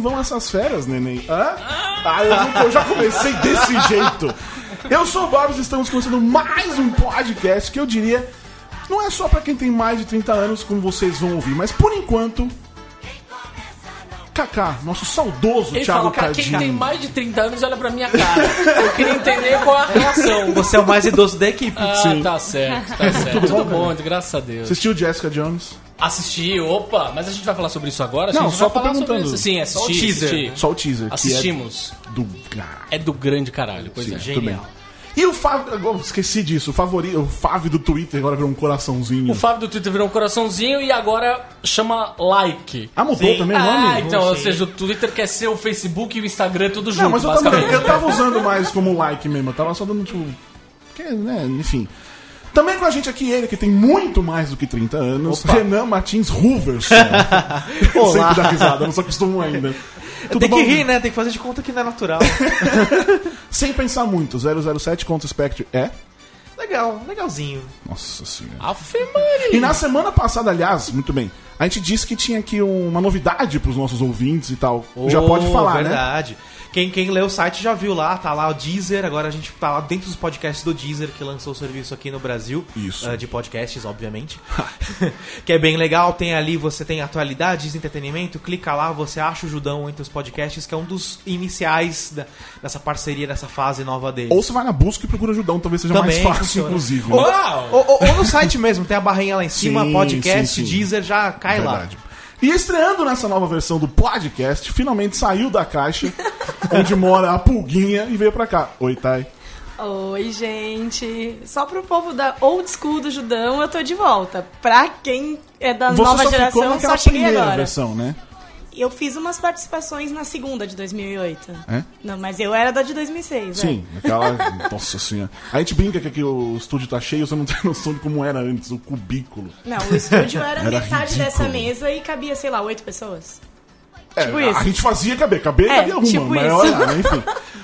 vão vocês? Como vão essas férias, neném? Hã? Ah, eu, não- eu já comecei desse jeito. Eu sou o Bob e estamos começando mais um podcast que eu diria não é só pra quem tem mais de 30 anos, como vocês vão ouvir, mas por enquanto. Kaká, nosso saudoso Ele Thiago fala, pra quem Cadinho. tem mais de 30 anos, olha pra minha cara. Eu queria entender qual é a relação. Você é o mais idoso da equipe. Ah, Sim. tá certo, tá certo. Tudo bom, graças a Deus. Assistiu Jessica Jones? Assisti, opa, mas a gente vai falar sobre isso agora? Não, só tô perguntando. isso. Sim, Só o teaser. assisti. Só o teaser. que Assistimos. É do. Ah, É do grande caralho, pois Sim, é. bem. E o Fábio. agora Esqueci disso. O favorito. O Fábio do Twitter agora virou um coraçãozinho. O Fábio do Twitter virou um coraçãozinho e agora chama like. Ah, mudou também o Ah, nome? então, ou sim. seja, o Twitter quer ser o Facebook e o Instagram tudo junto, Não, mas eu tava, basicamente. eu tava usando mais como like mesmo. Eu tava só dando tipo. Que, né, enfim. Também com a gente aqui ele, que tem muito mais do que 30 anos, Renan Martins Ruverson. Olá. Sempre dá risada, não se acostumo ainda. Tudo Tem que bom? rir, né? Tem que fazer de conta que não é natural. Sem pensar muito, 007 contra o Spectre é? Legal, legalzinho. Nossa senhora. Afe Maria. E na semana passada, aliás, muito bem, a gente disse que tinha aqui uma novidade pros nossos ouvintes e tal. Já Oh, pode falar, né? verdade. Quem, quem leu o site já viu lá, tá lá o Deezer, agora a gente tá lá dentro dos podcasts do Deezer, que lançou o serviço aqui no Brasil. Isso. ah, de podcasts, obviamente. que é bem legal, tem ali, você tem atualidades, entretenimento, clica lá, você acha o Judão entre os podcasts, que é um dos iniciais da- dessa parceria, dessa fase nova dele. Ou você vai na busca e procura Judão, talvez seja mais fácil, funciona. inclusive. Ou, né? Ou- ou- ou no site mesmo, tem a barrinha lá em cima, Sim, podcast, sim, sim. Deezer, já cai Verdade. E estreando nessa nova versão do podcast, finalmente saiu da caixa onde mora a pulguinha e veio pra cá. Oi, Thay. Oi, gente. Só pro povo da old school do Judão, eu tô de volta. Pra quem é da Você nova só ficou geração, naquela só cheguei primeira agora. versão, né? Eu fiz umas participações na segunda de 2008. É? Não, mas eu era da de 2006, Sim, aquela. Nossa senhora. A gente brinca que aqui o estúdio tá cheio, você não tem noção de como era antes, o cubículo. É. Não, o estúdio era, Era metade ridículo. dessa mesa e cabia, sei lá, oito pessoas. É, Tipo a isso. gente fazia caber, caber É, cabia uma, tipo mas né, enfim.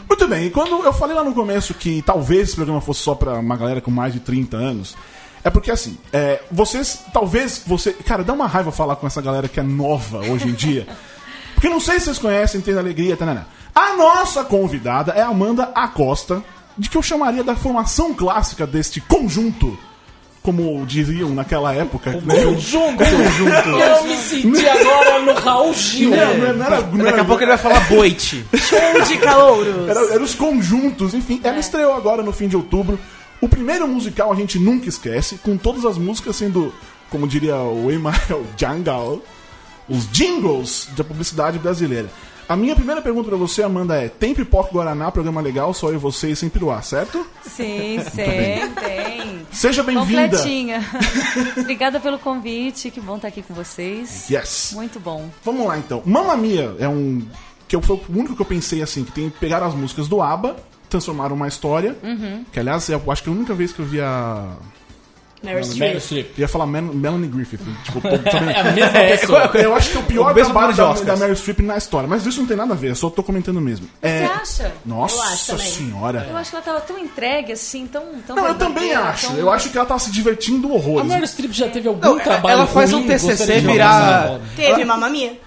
Muito bem, e quando eu falei lá no começo que talvez esse programa fosse só pra uma galera com mais de 30 anos, é porque assim, é, vocês, talvez você. Cara, dá uma raiva falar com essa galera que é nova hoje em dia. Porque não sei se vocês conhecem, tem alegria, tanana. A nossa convidada é a Amanda Acosta, de que eu chamaria da formação clássica deste conjunto. Como diziam naquela época. né? Conjunto. Eu me senti agora no Raul Gil. Não, não, não era, não Daqui era- a pouco ele vai falar boite. Show de calouros. Era, era os conjuntos, enfim. Ela estreou agora no fim de outubro. O primeiro musical a gente nunca esquece, com todas as músicas sendo, como diria o Emael Jangal, os jingles da publicidade brasileira. A minha primeira pergunta pra você, Amanda, é: tem pipoca Guaraná, programa legal, só eu, você e sem piruá, certo? Sim, tem, tem. Seja bem-vinda. Completinha. Obrigada pelo convite, que bom estar aqui com vocês. Yes. Muito bom. Vamos lá então. Mamma Mia é um. que eu- foi o único que eu pensei assim, que tem pegaram as músicas do ABBA, transformaram uma história. Que aliás, eu acho que é a única vez que eu vi a. Meryl Streep. Ia falar Mel- Melanie Griffith. Tipo. É a mesma pessoa. Eu acho que é o pior O trabalho da, da Meryl Streep na história. Mas isso não tem nada a ver, eu só tô comentando mesmo. É, Você acha? Nossa Eu acho senhora. Eu acho que ela tava tão entregue assim, tão. tão Não, eu também acho. tão- Eu acho que ela tá se divertindo A horrores. Meryl Streep já teve algum Não, trabalho ela faz um ruim, TCC gostaria de virar-. Teve Mamma Mia.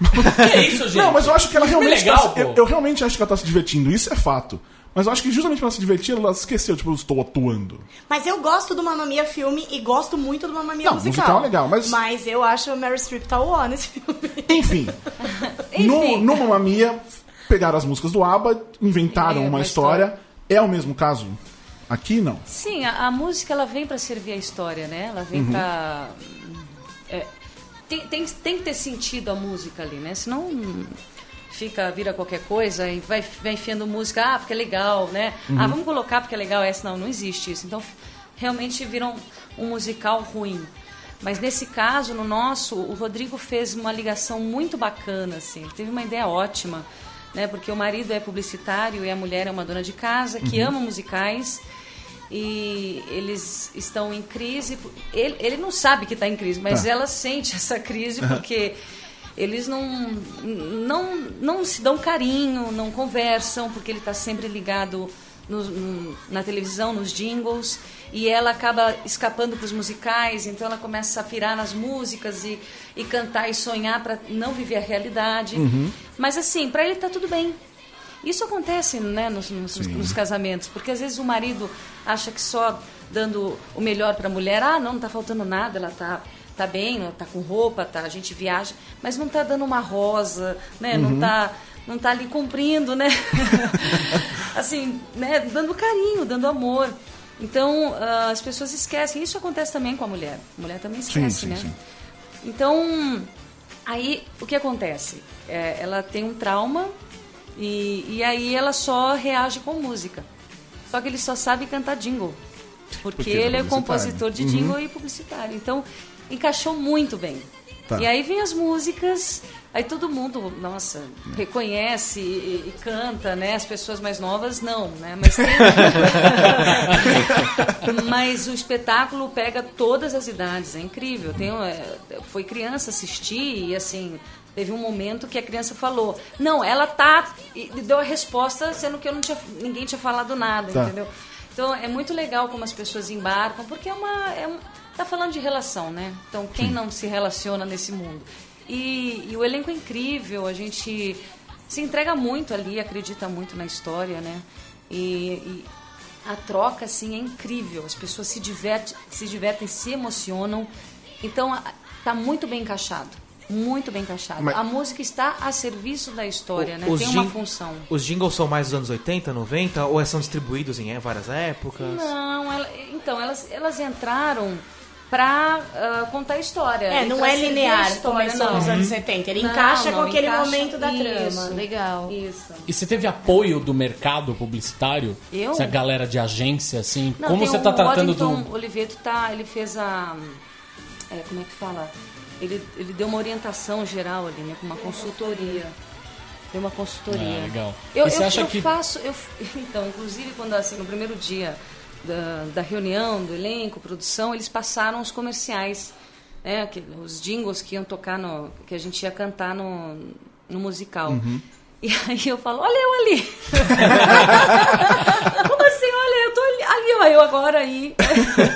Que isso, gente? Não, mas eu acho que ela realmente. legal, tá eu, eu realmente acho que ela tá se divertindo, isso é fato. Mas eu acho que justamente pra ela se divertir, ela esqueceu, tipo, eu estou atuando. Mas eu gosto do Mamma Mia filme e gosto muito do Mamma Mia Não, musical. musical é legal, mas- Mas eu acho a Meryl Streep tá ó nesse filme. Enfim. no, no Mamma Mia, pegaram as músicas do ABBA, inventaram É, uma uma história. É o mesmo caso? Aqui não. Sim, a, a música ela vem para servir a história, né? Ela vem pra. é, tem, tem, tem que ter sentido a música ali, né? Senão fica, vira qualquer coisa e vai, vai enfiando música, ah, porque é legal, né? Ah, vamos colocar porque é legal essa. Não, não existe isso. Então, realmente viram um musical ruim. Mas nesse caso, no nosso, o Rodrigo fez uma ligação muito bacana, assim. Ele teve uma ideia ótima, né? Porque o marido é publicitário e a mulher é uma dona de casa que ama musicais e eles estão em crise. Ele, ele não sabe que está em crise, mas Tá. ela sente essa crise porque eles não, não, não se dão carinho, não conversam, porque ele está sempre ligado no- no- na televisão, nos jingles, e ela acaba escapando para os musicais, então ela começa a pirar nas músicas e, e cantar e sonhar para não viver a realidade. Mas assim, para ele tá tudo bem. Isso acontece né, nos, nos- nos casamentos, porque às vezes o marido acha que só dando o melhor para a mulher, ah, não, não está faltando nada, ela está tá bem, ela tá com roupa, tá, a gente viaja, mas não está dando uma rosa, né, não está não tá ali cumprindo, né? assim, né, dando carinho, dando amor. Então, ah, as pessoas esquecem. Isso acontece também com a mulher. A mulher também esquece, sim, né? sim. Então, aí o que acontece? É, ela tem um trauma e, e aí ela só reage com música. Só que ele só sabe cantar jingle. Porque, Porque ele é é publicitário. compositor de jingle e publicitário. Então, encaixou muito bem. Tá. E aí vem as músicas, aí todo mundo, nossa, reconhece e, e canta, né? As pessoas mais novas não, né? Mas, tem- Mas o espetáculo pega todas as idades, é incrível. Tem, foi criança assistir e assim, teve um momento que a criança falou, não, ela tá. E deu a resposta, sendo que eu não tinha, ninguém tinha falado nada, Tá. entendeu? Então é muito legal como as pessoas embarcam, porque é uma. É um, tá falando de relação, né? Então quem não se relaciona nesse mundo? E, e o elenco é incrível, a gente se entrega muito ali, acredita muito na história, né? E, e a troca, assim, é incrível. As pessoas se divertem, se, divertem, se emocionam. Então, tá muito bem encaixado. Muito bem encaixado. Mas- A música está a serviço da história, né? Os Tem uma função. Os jingles são mais dos anos 80, 90? Ou são distribuídos em é, várias épocas? Não, ela- então, elas, elas entraram pra ah, contar a história. É, não é linear, história, começou não. nos anos 70. Ele Não, encaixa não, com aquele encaixa- momento da trama. Isso. Legal. Isso. E você teve apoio do mercado publicitário? Eu? Essa galera de agência, assim? Não, como você o tá tratando Waddington do. Oliveto tá, ele fez a. é, como é que fala? Ele, ele deu uma orientação geral ali, né? Com uma consultoria. Deu uma consultoria. Ah, legal. Eu, E você eu, acha eu que- faço. Eu, então, inclusive, quando assim, no primeiro dia da, da reunião, do elenco, produção, eles passaram os comerciais. Né, que- os jingles que iam tocar no. que a gente ia cantar no, no musical. Uhum. E aí eu falo, olha eu ali. Como assim? Olha, eu tô ali, ali ó, eu agora aí.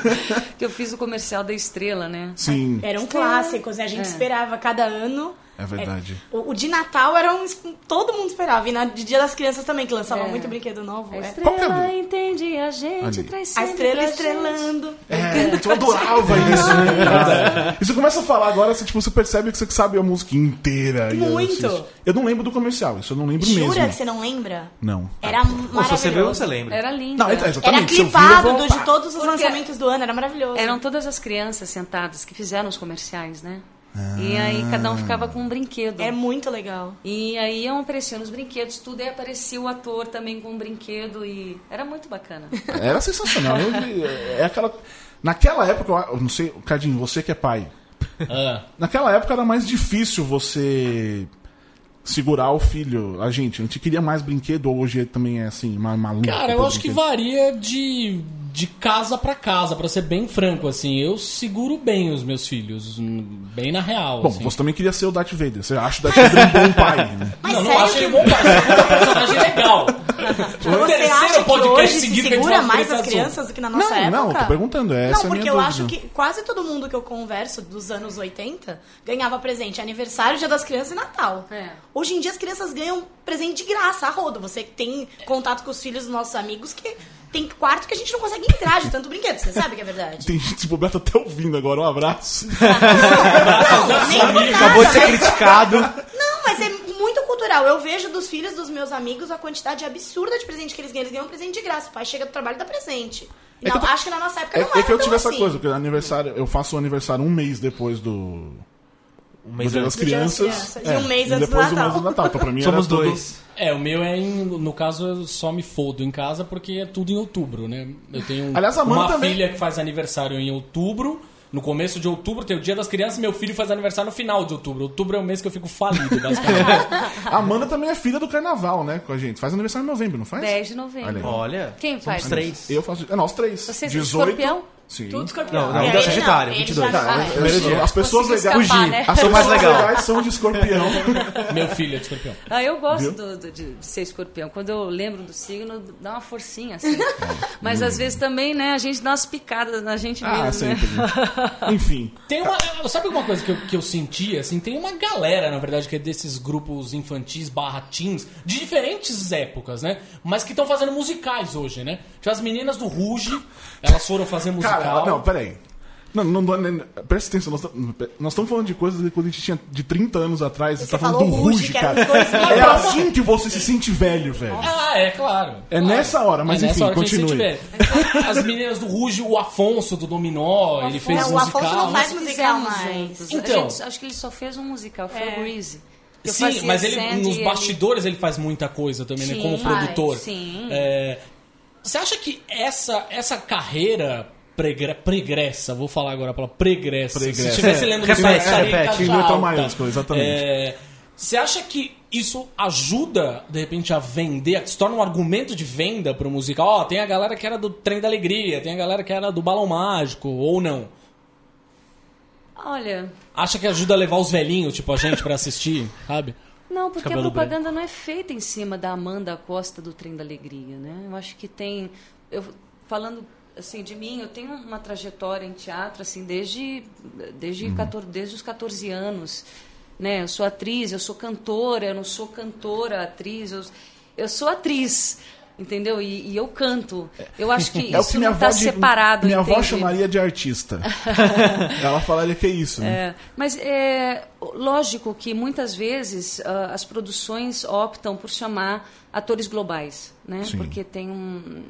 que eu fiz o comercial da estrela, né? Sim, Eram clássicos, né? A gente É. esperava cada ano. É verdade. O, o de Natal era um. Todo mundo esperava. E na, de Dia das Crianças também, que lançava É. muito brinquedo novo. A é. É estrela do- entende a gente, traz A estrela pra estrelando. É, eu adorava isso. né? E você começa a falar agora, você, tipo, você percebe que você sabe a música inteira. e eu Muito. assisto. Eu não lembro do comercial, isso eu não lembro Jura mesmo. que você não lembra? Não. Era Ou se você maravilhoso. viu, você lembra. Era lindo. Não, é- era. exatamente. Era eu eu clipado do- de todos os Porque- lançamentos do ano, era maravilhoso. Eram todas as crianças sentadas que fizeram os comerciais, né? E aí cada um ficava com um brinquedo. É muito legal. E aí iam aparecendo os brinquedos, tudo, e aparecia o ator também com um brinquedo e era muito bacana. Era sensacional. Eu- é aquela... Naquela época, eu não sei, Cadinho, você que é pai. Ah, Naquela época era mais difícil você segurar o filho. A gente, a gente queria mais brinquedo, ou hoje também é assim, ma- maluco. cara, eu acho que brinquedo? varia de, de casa pra casa, pra ser bem franco, assim. Eu seguro bem os meus filhos, hum, bem na real. Bom, assim. você também queria ser o Darth Vader. Você acha o Darth Vader um bom pai, né? Mas não, não acho que- ele bom pai, é um personagem legal. Você acha que hoje se seguido gente segura mais as crianças do que na nossa Não, época? não, tô perguntando, essa é a Não, minha porque eu dúvida. acho que quase todo mundo que eu converso dos anos 80 ganhava presente aniversário, dia das crianças e Natal. É. Hoje em dia as crianças ganham presente de graça, a rodo. Você que tem contato com os filhos dos nossos amigos que tem quarto que a gente não consegue entrar de tanto brinquedo. Você sabe que é verdade. Tem gente, o Beto tá até ouvindo agora, um abraço. Não, nem por nada, Acabou de ser mas- criticado. Não, mas é muito cultural. Eu vejo dos filhos dos meus amigos a quantidade absurda de presente que eles ganham. Eles ganham presente de graça. O pai chega do trabalho e dá presente. É não, que eu tô- acho que na nossa época É, não é era que eu tive essa assim. coisa, porque aniversário, eu faço o aniversário um mês depois do, Um do mês Dia das antes. Do Dia das Crianças. Crianças. E um mês antes do depois Natal. mês do Natal. Então, pra mim Somos era tudo- dois. É, o meu é em, no caso eu só me fodo em casa porque é tudo em outubro, né? Eu tenho Aliás, a Amanda uma também- filha que faz aniversário em outubro. No começo de outubro tem o Dia das Crianças, meu filho faz aniversário no final de outubro. Outubro é o mês que eu fico falido, basicamente. A Amanda também é filha do carnaval, né, com a gente. Faz aniversário em novembro, não faz? 10 de novembro. Olha. Olha. Quem faz? três. Eu faço. É nós três. Vocês 18. escorpião? Sim. Tudo escorpião. Não, não, E aí, Sagitário, ele 22. já Tá, Primeiro dia. as pessoas legais. Fugir. né? As pessoas legal. legais são de escorpião. Meu filho é de escorpião. Ah, eu gosto do- do- de, de ser escorpião. Quando eu lembro do signo, dá uma forcinha assim. Mas às vezes também, né, a gente dá umas picadas na gente Ah, mesmo, sempre. né? Enfim. Tem uma. Sabe uma coisa que eu, que eu senti, assim? Tem uma galera, na verdade, que é desses grupos infantis barra teens, de diferentes épocas, né? Mas que estão fazendo musicais hoje, né? Tipo, as meninas do Ruge, elas foram fazer musical. Cara, não, peraí. Não, não, não, presta atenção, nós estamos nós estamos falando de coisas de quando a gente tinha de 30 anos atrás, você, Você tá falando falou do Ruge, que cara. dos 2000. É assim que você se sente velho, velho. Ah, é, claro. É Claro. nessa hora, mas É enfim, hora que continue. As meninas do Ruge, o Afonso do Dominó, ele fez Não, o Afonso musical. não faz musical mais. Então. Gente- acho que ele só fez um musical, foi É. o Greasy. Sim, mas ele nos bastidores ele faz muita coisa também, né? Sim, Como faz, produtor. sim. É, você acha que essa, essa carreira pregre- pregressa, vou falar agora a palavra pregressa, Pregressa. se estivesse lendo no Repete, em repete. Em letra maiúscula, exatamente. É, você acha que isso ajuda, de repente, a vender, se torna um argumento de venda pro musical? Ó, tem a galera que era do Trem da Alegria, tem a galera que era do Balão Mágico, ou não? Olha, Acha que ajuda a levar os velhinhos, tipo a gente, pra assistir, sabe? Não, porque Cabelo a propaganda não é feita em cima da Amanda Costa do Trem da Alegria, né? Eu acho que tem... Eu, falando assim de mim, eu tenho uma trajetória em teatro assim desde desde, 14, desde os 14 anos, né? Eu sou atriz, eu sou cantora, eu não sou cantora, atriz, eu, eu sou atriz, entendeu? E, e eu canto. Eu acho que É isso que minha não avó, está separado, minha avó entende? chamaria de artista. Ela falaria que é isso, né? É, mas é lógico que muitas vezes ah, as produções optam por chamar atores globais, né? Sim. Porque tem um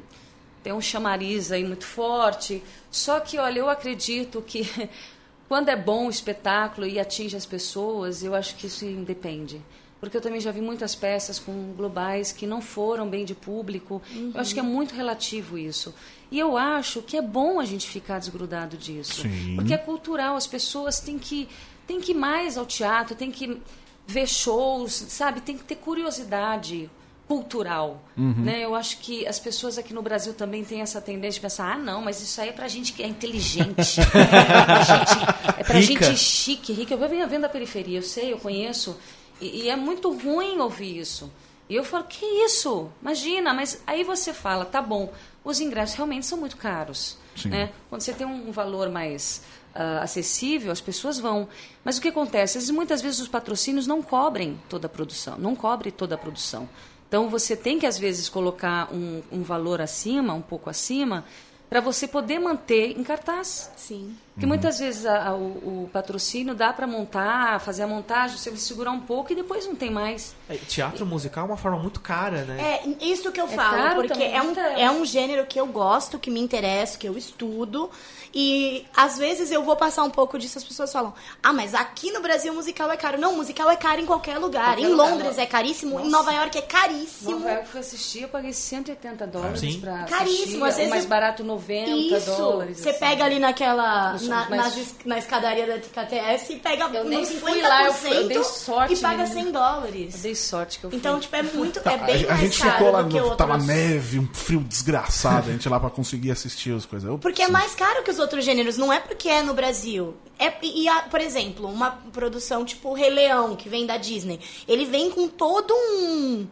tem um chamariz aí muito forte. Só que, olha, eu acredito que quando é bom o espetáculo e atinge as pessoas, eu acho que isso independe. Porque eu também já vi muitas peças com globais que não foram bem de público. Eu acho que é muito relativo isso. E eu acho que é bom a gente ficar desgrudado disso. Sim. Porque é cultural, as pessoas têm que, têm que ir mais ao teatro, têm que ver shows, sabe? Tem que ter curiosidade cultural, né? Eu acho que as pessoas aqui no Brasil também têm essa tendência de pensar, ah, não, mas isso aí é pra gente que é inteligente, é pra gente, é pra gente chique, rica. Eu venho vendo da periferia, eu sei, eu conheço, e, e é muito ruim ouvir isso. E eu falo, que isso? Imagina, mas aí você fala, tá bom, os ingressos realmente são muito caros, Sim. né? Quando você tem um valor mais ah, acessível, as pessoas vão. Mas o que acontece? Muitas vezes os patrocínios não cobrem toda a produção, não cobre toda a produção. Então você tem que às vezes colocar um, um valor acima, um pouco acima, para você poder manter em cartaz. Sim. Porque muitas vezes a- a- o, o patrocínio dá para montar, fazer a montagem, você vai segurar um pouco e depois não tem mais. É, Teatro musical é uma forma muito cara, né? É, isso que eu falo, caro porque é um, caro. é um gênero que eu gosto, que me interessa, que eu estudo. E às vezes eu vou passar um pouco disso, as pessoas falam: Ah, mas aqui no Brasil musical é caro. Não, musical é caro em qualquer lugar. Qualquer em lugar, Londres não. é caríssimo, em Nossa. Nova York é caríssimo. Nova York fui assistir, eu paguei 180 dólares Sim. pra Caríssimo, assistir. às vezes o mais eu- barato 90 Isso. dólares. Você assim. pega ali naquela. Nos- Na, mas- nas na escadaria da TKTS e pega Eu nem 50% fui lá, eu fui- eu dei sorte, e paga menina. 100 dólares. Eu dei sorte que eu fui. Então, tipo, é muito. Tá, é bem a, a mais gente caro ficou lá, do que no, outros. tava neve, um frio desgraçado, a gente lá pra conseguir assistir as coisas. Eu- Porque é mais caro que os outros gêneros, não é porque é no Brasil. É, e, a- por exemplo, uma produção tipo Rei Leão, que vem da Disney, ele vem com todo um.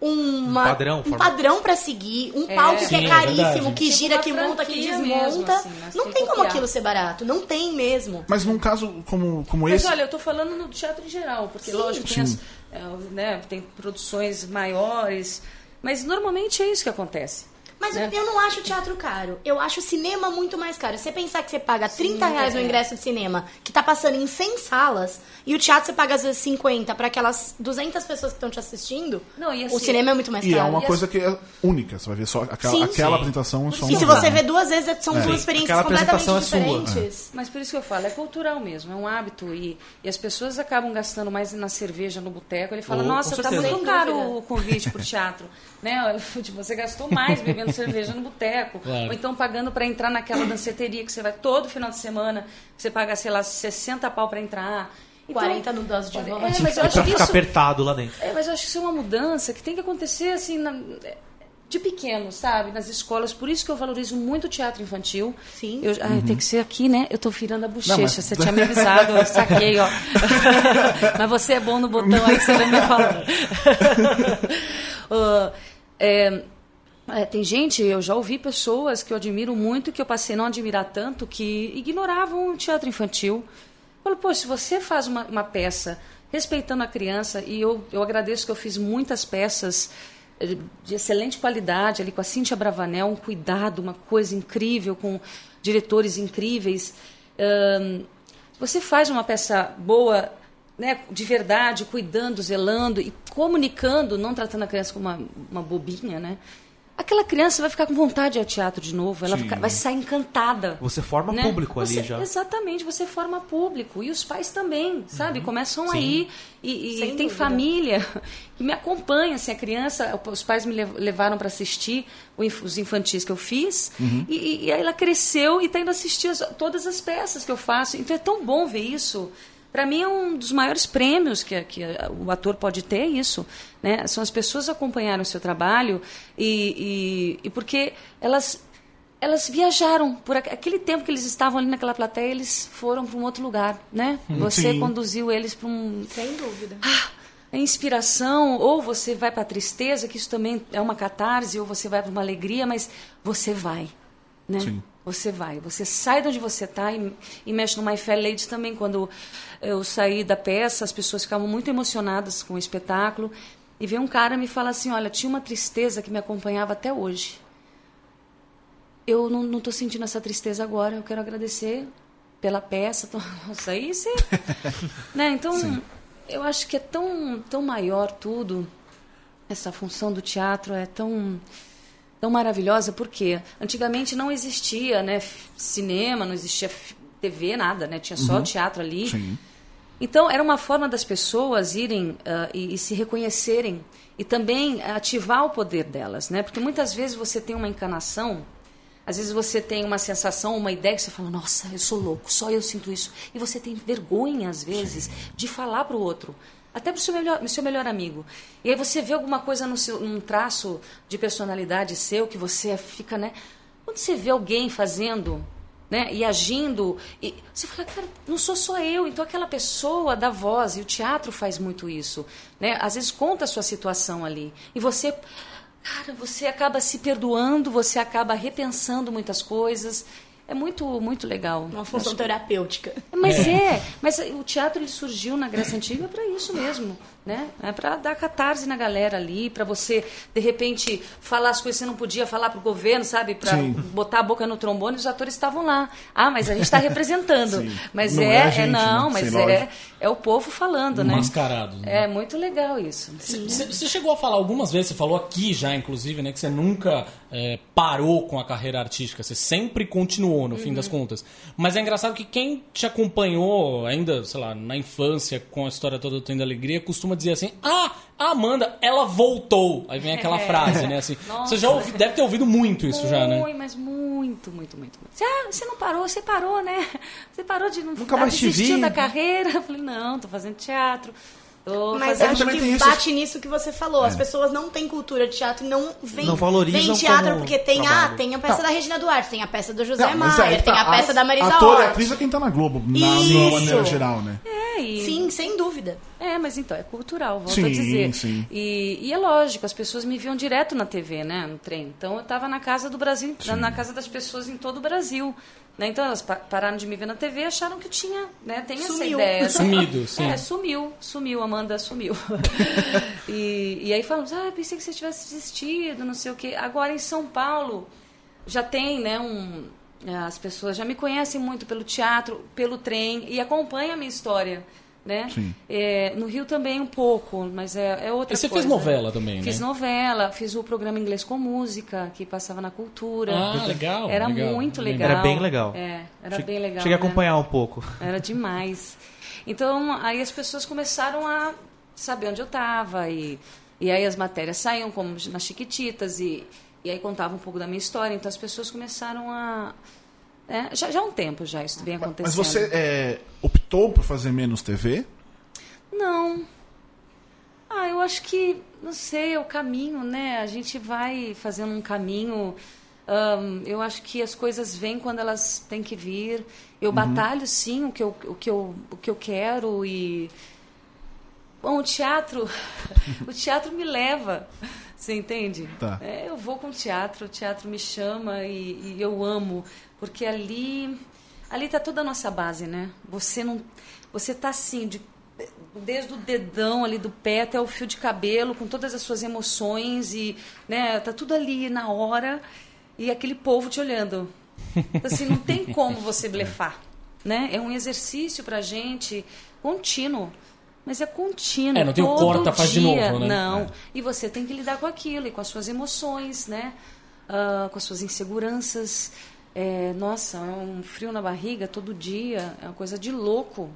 Uma- Um padrão, um padrão pra seguir, um É. palco que Sim, é é caríssimo, verdade. que Tipo gira, uma que monta, que desmonta. mesmo, assim, nós não tem que como aquilo ser barato, não tem mesmo. Mas num caso como, como Mas esse. olha, eu tô falando no teatro em geral, porque Sim. lógico, tem, as, é, né, tem produções maiores, mas normalmente é isso que acontece. Mas né? eu não acho teatro caro. Eu acho cinema muito mais caro. Você pensar que você paga 30 reais no é. ingresso de cinema, que tá passando em 100 salas, e o teatro você paga às vezes 50 para aquelas 200 pessoas que estão te assistindo, Não, e o assim- cinema é muito mais E é caro. uma E coisa que é única, você vai ver só aquela, Sim. aquela Sim. apresentação só E se você vê duas vezes, são duas experiências Aquela completamente é sua. diferentes. Mas por isso que eu falo, é cultural mesmo, é um hábito. E, e as pessoas acabam gastando mais na cerveja no boteco. Ele fala, Oh, nossa, tá muito caro o convite pro teatro. né? Tipo, Você gastou mais bebendo cerveja no boteco. Claro. Ou então pagando para entrar naquela danceteria que você vai todo final de semana, você paga, sei lá, 60 pau para entrar. Então, 40 no dose de vodka. É, mas eu acho Pra que ficar isso... apertado lá dentro. É, mas eu acho que isso é uma mudança que tem que acontecer assim. na- de pequeno, sabe? Nas escolas. Por isso que eu valorizo muito o teatro infantil. Sim. Eu, ai, Tem que ser aqui, né? Eu tô virando a bochecha. Não, mas- Você tinha me avisado, eu saquei, ó. mas você é bom no botão aí, você vai me falando. Ah, é, é, tem gente, eu já ouvi pessoas que eu admiro muito, que eu passei a não admirar tanto, que ignoravam o teatro infantil. Falo, pô, se você faz uma, uma peça respeitando a criança, e eu, eu agradeço que eu fiz muitas peças eh, de excelente qualidade, ali com a Cíntia Bravanel, um cuidado, uma coisa incrível, com diretores incríveis. Ahn, você faz uma peça boa, né, de verdade, cuidando, zelando e comunicando, não tratando a criança como uma, uma bobinha, né? Aquela criança vai ficar com vontade de ir ao teatro de novo, ela Sim. fica- vai sair encantada. Você forma né? público ali Você- já. Exatamente, você forma público. E os pais também, sabe? Começam aí e, e tem dúvida. família que me acompanha. Assim, a criança, os pais me lev- levaram para assistir os infantis que eu fiz. E, e- e aí ela cresceu e está indo assistir as- todas as peças que eu faço. Então é tão bom ver isso. Para mim é um dos maiores prêmios que, que o ator pode ter é isso, né? São as pessoas acompanharem o seu trabalho e, e, e porque elas elas viajaram por aqu- aquele tempo que eles estavam ali naquela plateia, eles foram para um outro lugar, né? Você Sim. conduziu eles para um Sem dúvida. a inspiração, ou você vai para a tristeza, que isso também é uma catarse, ou você vai para uma alegria, mas você vai, né? Sim. Você vai, você sai de onde você está e, e mexe no My Fair Lady também. Quando eu saí da peça, as pessoas ficavam muito emocionadas com o espetáculo. E veio um cara me fala assim: Olha, tinha uma tristeza que me acompanhava até hoje. Eu não estou sentindo essa tristeza agora. Eu quero agradecer pela peça. Tô- Nossa, aí você. né? Então, eu acho que é tão, tão maior tudo. Essa função do teatro é tão tão maravilhosa porque antigamente não existia né cinema não existia TV nada né tinha só o teatro ali Sim. então era uma forma das pessoas irem ah, e, e se reconhecerem e também ativar o poder delas né porque muitas vezes você tem uma encanação às vezes você tem uma sensação, uma ideia que você fala, nossa, eu sou louco, só eu sinto isso. E você tem vergonha, às vezes, de falar para o outro. Até para o seu melhor, seu melhor amigo. E aí você vê alguma coisa no seu, num traço de personalidade seu que você fica, né? Quando você vê alguém fazendo né, e agindo, e você fala, cara, não sou só eu, então aquela pessoa dá voz, e o teatro faz muito isso, né? Às vezes conta a sua situação ali, e você, cara, você acaba se perdoando, você acaba repensando muitas coisas, é muito, muito legal. Uma função terapêutica. Mas é. mas o teatro ele surgiu na Grécia Antiga para isso mesmo, né? É para dar catarse na galera ali, para você de repente falar as coisas que você não podia falar pro governo, sabe? Para botar a boca no trombone, os atores estavam lá. Ah, mas a gente está representando. Sim. Mas Não é, é a é gente, não, né? mas é lógico. é o povo falando, né? Mascarado. né? É muito legal isso. Você chegou a falar algumas vezes, você falou aqui já, inclusive, né, que você nunca é, parou com a carreira artística, você sempre continuou, no fim das contas. Mas é engraçado que quem te acompanhou ainda, sei lá, na infância, com a história toda do Tendo Alegria, costuma dizer assim: Ah, a Amanda, ela voltou. Aí vem aquela frase, né? Assim, Nossa. você já ouvi- deve ter ouvido muito isso já, né? Muito, mas muito, muito, muito. Você, ah, você não parou, você parou, né? Você parou de não Nunca mais desistiu da carreira. Eu falei, não, tô fazendo teatro. Tô Mas acho que isso. bate nisso que você falou. As pessoas não têm cultura de teatro e não veem, Não valorizam veem teatro porque tem, ah, trabalho. tem a peça da Regina Duarte, tem a peça do José Não, Maia, aí tem tá, a peça da Marisa Ator Hort. atriz é quem tá na Globo, na, de uma Isso. maneira geral, né? É, e- Sim, sem dúvida. É, mas então, é cultural, volto Sim, a dizer. sim. E, e é lógico, as pessoas me viam direto na TV, né, no trem. Então eu estava na casa do Brasil, na, na casa das pessoas em todo o Brasil. Né? Então elas pa- pararam de me ver na TV e acharam que eu tinha, né, tem essa Sumiu. ideia. Sumido, sim. É, sumiu, sumiu, Amanda sumiu. e, e aí falamos, ah, pensei que você tivesse desistido, não sei o quê. Agora em São Paulo já tem, né, um... As pessoas já me conhecem muito pelo teatro, pelo trem e acompanham a minha história, né? É, no Rio também um pouco, mas é, é outra E você coisa. fez novela também, Fiz né? novela, fiz o programa Inglês com Música, que passava na Cultura. Ah, legal, Era legal. muito legal. Era bem legal. É, era Che- bem legal. Cheguei a né? acompanhar um pouco. Era demais. Então, aí as pessoas começaram a saber onde eu estava. E, e aí as matérias saíam, como nas Chiquititas, e, e aí contava um pouco da minha história. Então as pessoas começaram a. é, já, já há um tempo já isso vem acontecendo. Mas você é, optou por fazer menos TV? Não. Ah, eu acho que, não sei, é o caminho, né? A gente vai fazendo um caminho. ahn, eu acho que as coisas vêm quando elas têm que vir. Eu batalho, sim, o que eu, o que eu, o que eu quero e... Bom, o teatro, o teatro me leva, você entende? Tá. É, eu vou com o teatro, o teatro me chama e, e eu amo, porque ali, ali tá toda a nossa base, né? Você não, você tá assim de desde o dedão ali do pé até o fio de cabelo, com todas as suas emoções e, né, tá tudo ali na hora e aquele povo te olhando. Então, Assim, não tem como você blefar, né? É um exercício pra gente contínuo. Mas é contínuo. É, não tem o corta, faz de dia. novo, né? Não. É. E você tem que lidar com aquilo e com as suas emoções, né? Ah, com as suas inseguranças. É, nossa, é um frio na barriga todo dia. É uma coisa de louco.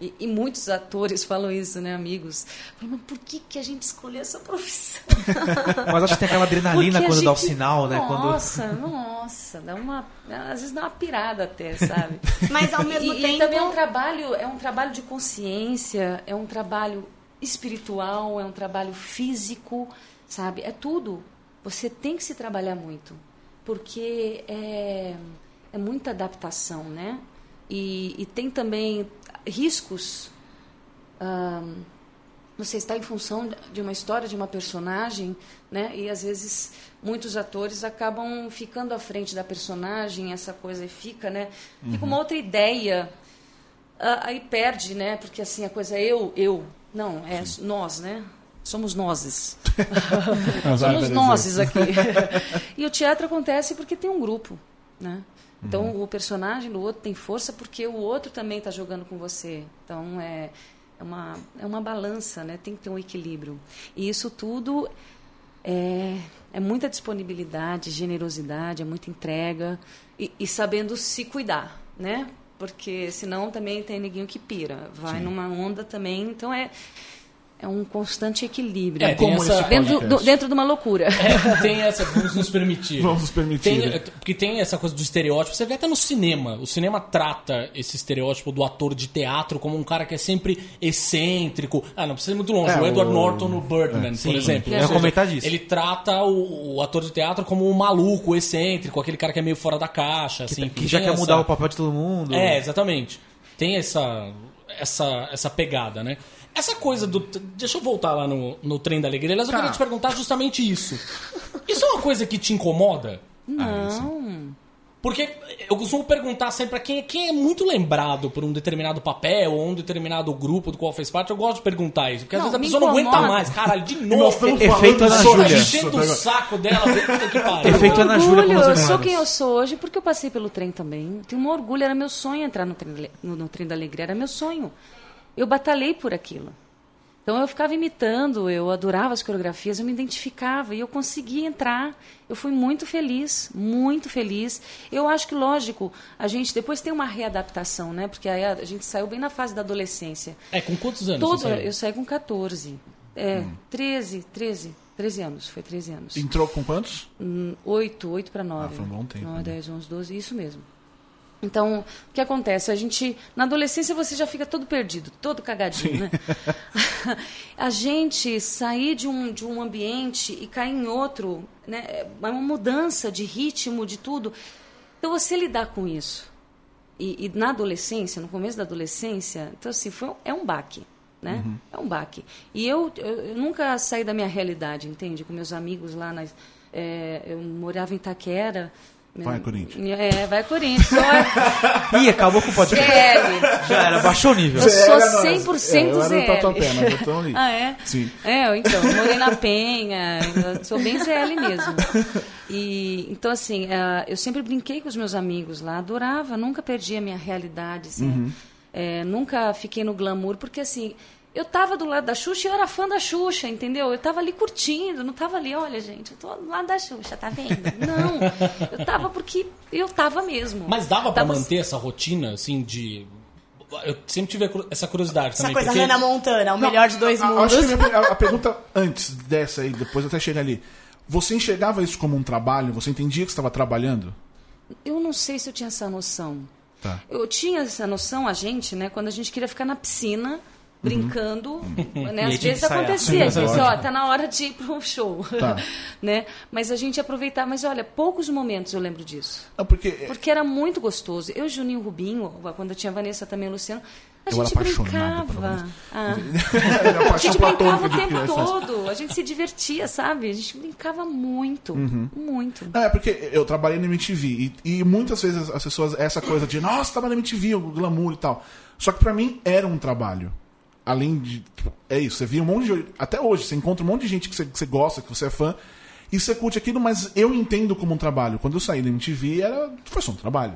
E, e muitos atores falam isso, né, amigos? Falam, mas por que, que a gente escolheu essa profissão? Mas acho que tem aquela adrenalina quando dá o gente- sinal, né? Quando... Nossa, nossa, dá uma. Às vezes dá uma pirada até, sabe? Mas ao mesmo e, tempo. e também é um trabalho, é um trabalho de consciência, é um trabalho espiritual, é um trabalho físico, sabe? É tudo. Você tem que se trabalhar muito, porque é, é muita adaptação, né? E, e tem também riscos. ahn, você está em função de uma história, de uma personagem, né? E às vezes muitos atores acabam ficando à frente da personagem, essa coisa e fica, né? Fica uma outra ideia. Aí perde, né? Porque assim a coisa é eu, eu. Não, é nós, né? Somos nozes. Somos nozes aqui. e o teatro acontece porque tem um grupo, né? Então o personagem do outro tem força porque o outro também está jogando com você. Então é, é uma é uma balança, né? Tem que ter um equilíbrio. E isso tudo é, é muita disponibilidade, generosidade, é muita entrega e, e sabendo se cuidar, né? Porque senão também tem neguinho que pira, vai numa onda também. Então é é um constante equilíbrio. É, Como essa- dentro, do- dentro de uma loucura. É, tem essa, vamos nos permitir. Vamos nos permitir. Tem, porque tem essa coisa do estereótipo. Você vê até no cinema. O cinema trata esse estereótipo do ator de teatro como um cara que é sempre excêntrico. Ah, não precisa ir muito longe. É, o Edward o- Norton no Birdman, Sim, por exemplo. eu ia seja, comentar disso. Ele trata o, o ator de teatro como um maluco, excêntrico, aquele cara que é meio fora da caixa. Assim, Que já tem quer essa- mudar o papel de todo mundo. é, exatamente. Tem essa, essa, essa pegada, né? Essa coisa do. Deixa eu voltar lá no, no trem da alegria. Aliás, eu Tá. queria te perguntar justamente isso. Isso é uma coisa que te incomoda? Não. Porque eu costumo perguntar sempre pra quem, quem é muito lembrado por um determinado papel ou um determinado grupo do qual fez parte, eu gosto de perguntar isso. Porque às Não, vezes a pessoa não aguenta incomoda. mais. Caralho, de nós novo. Efeito Ana sobre Júlia. enchendo o saco dela. Puta que pariu. Efeito Ana Júlia eu sou quem eu sou hoje porque eu passei pelo trem também. Tenho um orgulho, era meu sonho entrar no trem, no, no trem da alegria, era meu sonho. Eu batalhei por aquilo. Então eu ficava imitando, eu adorava as coreografias, eu me identificava e eu consegui entrar. Eu fui muito feliz, muito feliz. Eu acho que, lógico, a gente depois tem uma readaptação, né? Porque aí a, gente saiu bem na fase da adolescência. É, com quantos anos Todo, eu saí com 14. É, 13, 13, 13 anos, foi 13 anos. Entrou com quantos? Hum, Oito, oito para nove. Ah, foi um bom tempo, 9, né? 10, 11, 12, isso mesmo. Então, o que acontece? A gente, na adolescência, você já fica todo perdido, todo cagadinho, né? a gente sair de um, de um ambiente e cair em outro, né? É uma mudança de ritmo, de tudo. Então, você lidar com isso. E, e na adolescência, no começo da adolescência, então assim, foi, é um baque. Né? Uhum. É um baque. E eu, eu, eu nunca saí da minha realidade, entende? Com meus amigos lá, nas, é, eu morava em Itaquera. Vai, Corinthians. É, vai Corinthians. Só é Ih, acabou com o podcast. ZL. Já era, baixou o nível. Eu sou Era nós. 100% É, eu era ZL. Tatuapé, mas eu tô ali. Ah, é? Sim. É, eu, então, eu morei na Penha, eu sou bem ZL mesmo. E, então, assim, eh, eu sempre brinquei com os meus amigos lá, adorava, nunca perdi a minha realidade, assim, Uhum. Eh, nunca fiquei no glamour, porque, assim, eu tava do lado da Xuxa e eu era fã da Xuxa, entendeu? Eu tava ali curtindo, não tava ali, olha, gente, eu tô do lado da Xuxa, tá vendo? Não, eu tava porque eu tava mesmo. Mas dava pra Tava- manter essa rotina, assim, de. Eu sempre tive essa curiosidade Essa também. coisa porque... Hannah Montana, o melhor de dois a- mundos. Acho que a- a pergunta antes dessa aí, depois até chegar ali. Você enxergava isso como um trabalho? Você entendia que estava trabalhando? Eu não sei se eu tinha essa noção. Tá. Eu tinha essa noção, a gente, né, quando a gente queria ficar na piscina, brincando, né? E aí Às vezes acontecia, a gente, Lógico. ó, tá na hora de ir pro show, Tá. né? Mas a gente aproveitava, mas olha, poucos momentos eu lembro disso. Não, porque Porque era muito gostoso. Eu, Juninho Rubinho, quando eu tinha a Vanessa também, o Luciano, a Eu gente brincava. Ah. a gente brincava o tempo todo. A gente se divertia, sabe? A gente brincava muito. Uhum. Muito. Não, é porque eu trabalhei na MTV e, e muitas vezes as pessoas, essa coisa de, nossa, tava na MTV, o glamour e tal. Só que pra mim era um trabalho. Além de. tipo, é isso, você via um monte de. Até hoje, você encontra um monte de gente que você, que você gosta, que você é fã, e você curte aquilo, mas eu entendo como um trabalho. Quando eu saí da MTV, era, foi só um trabalho.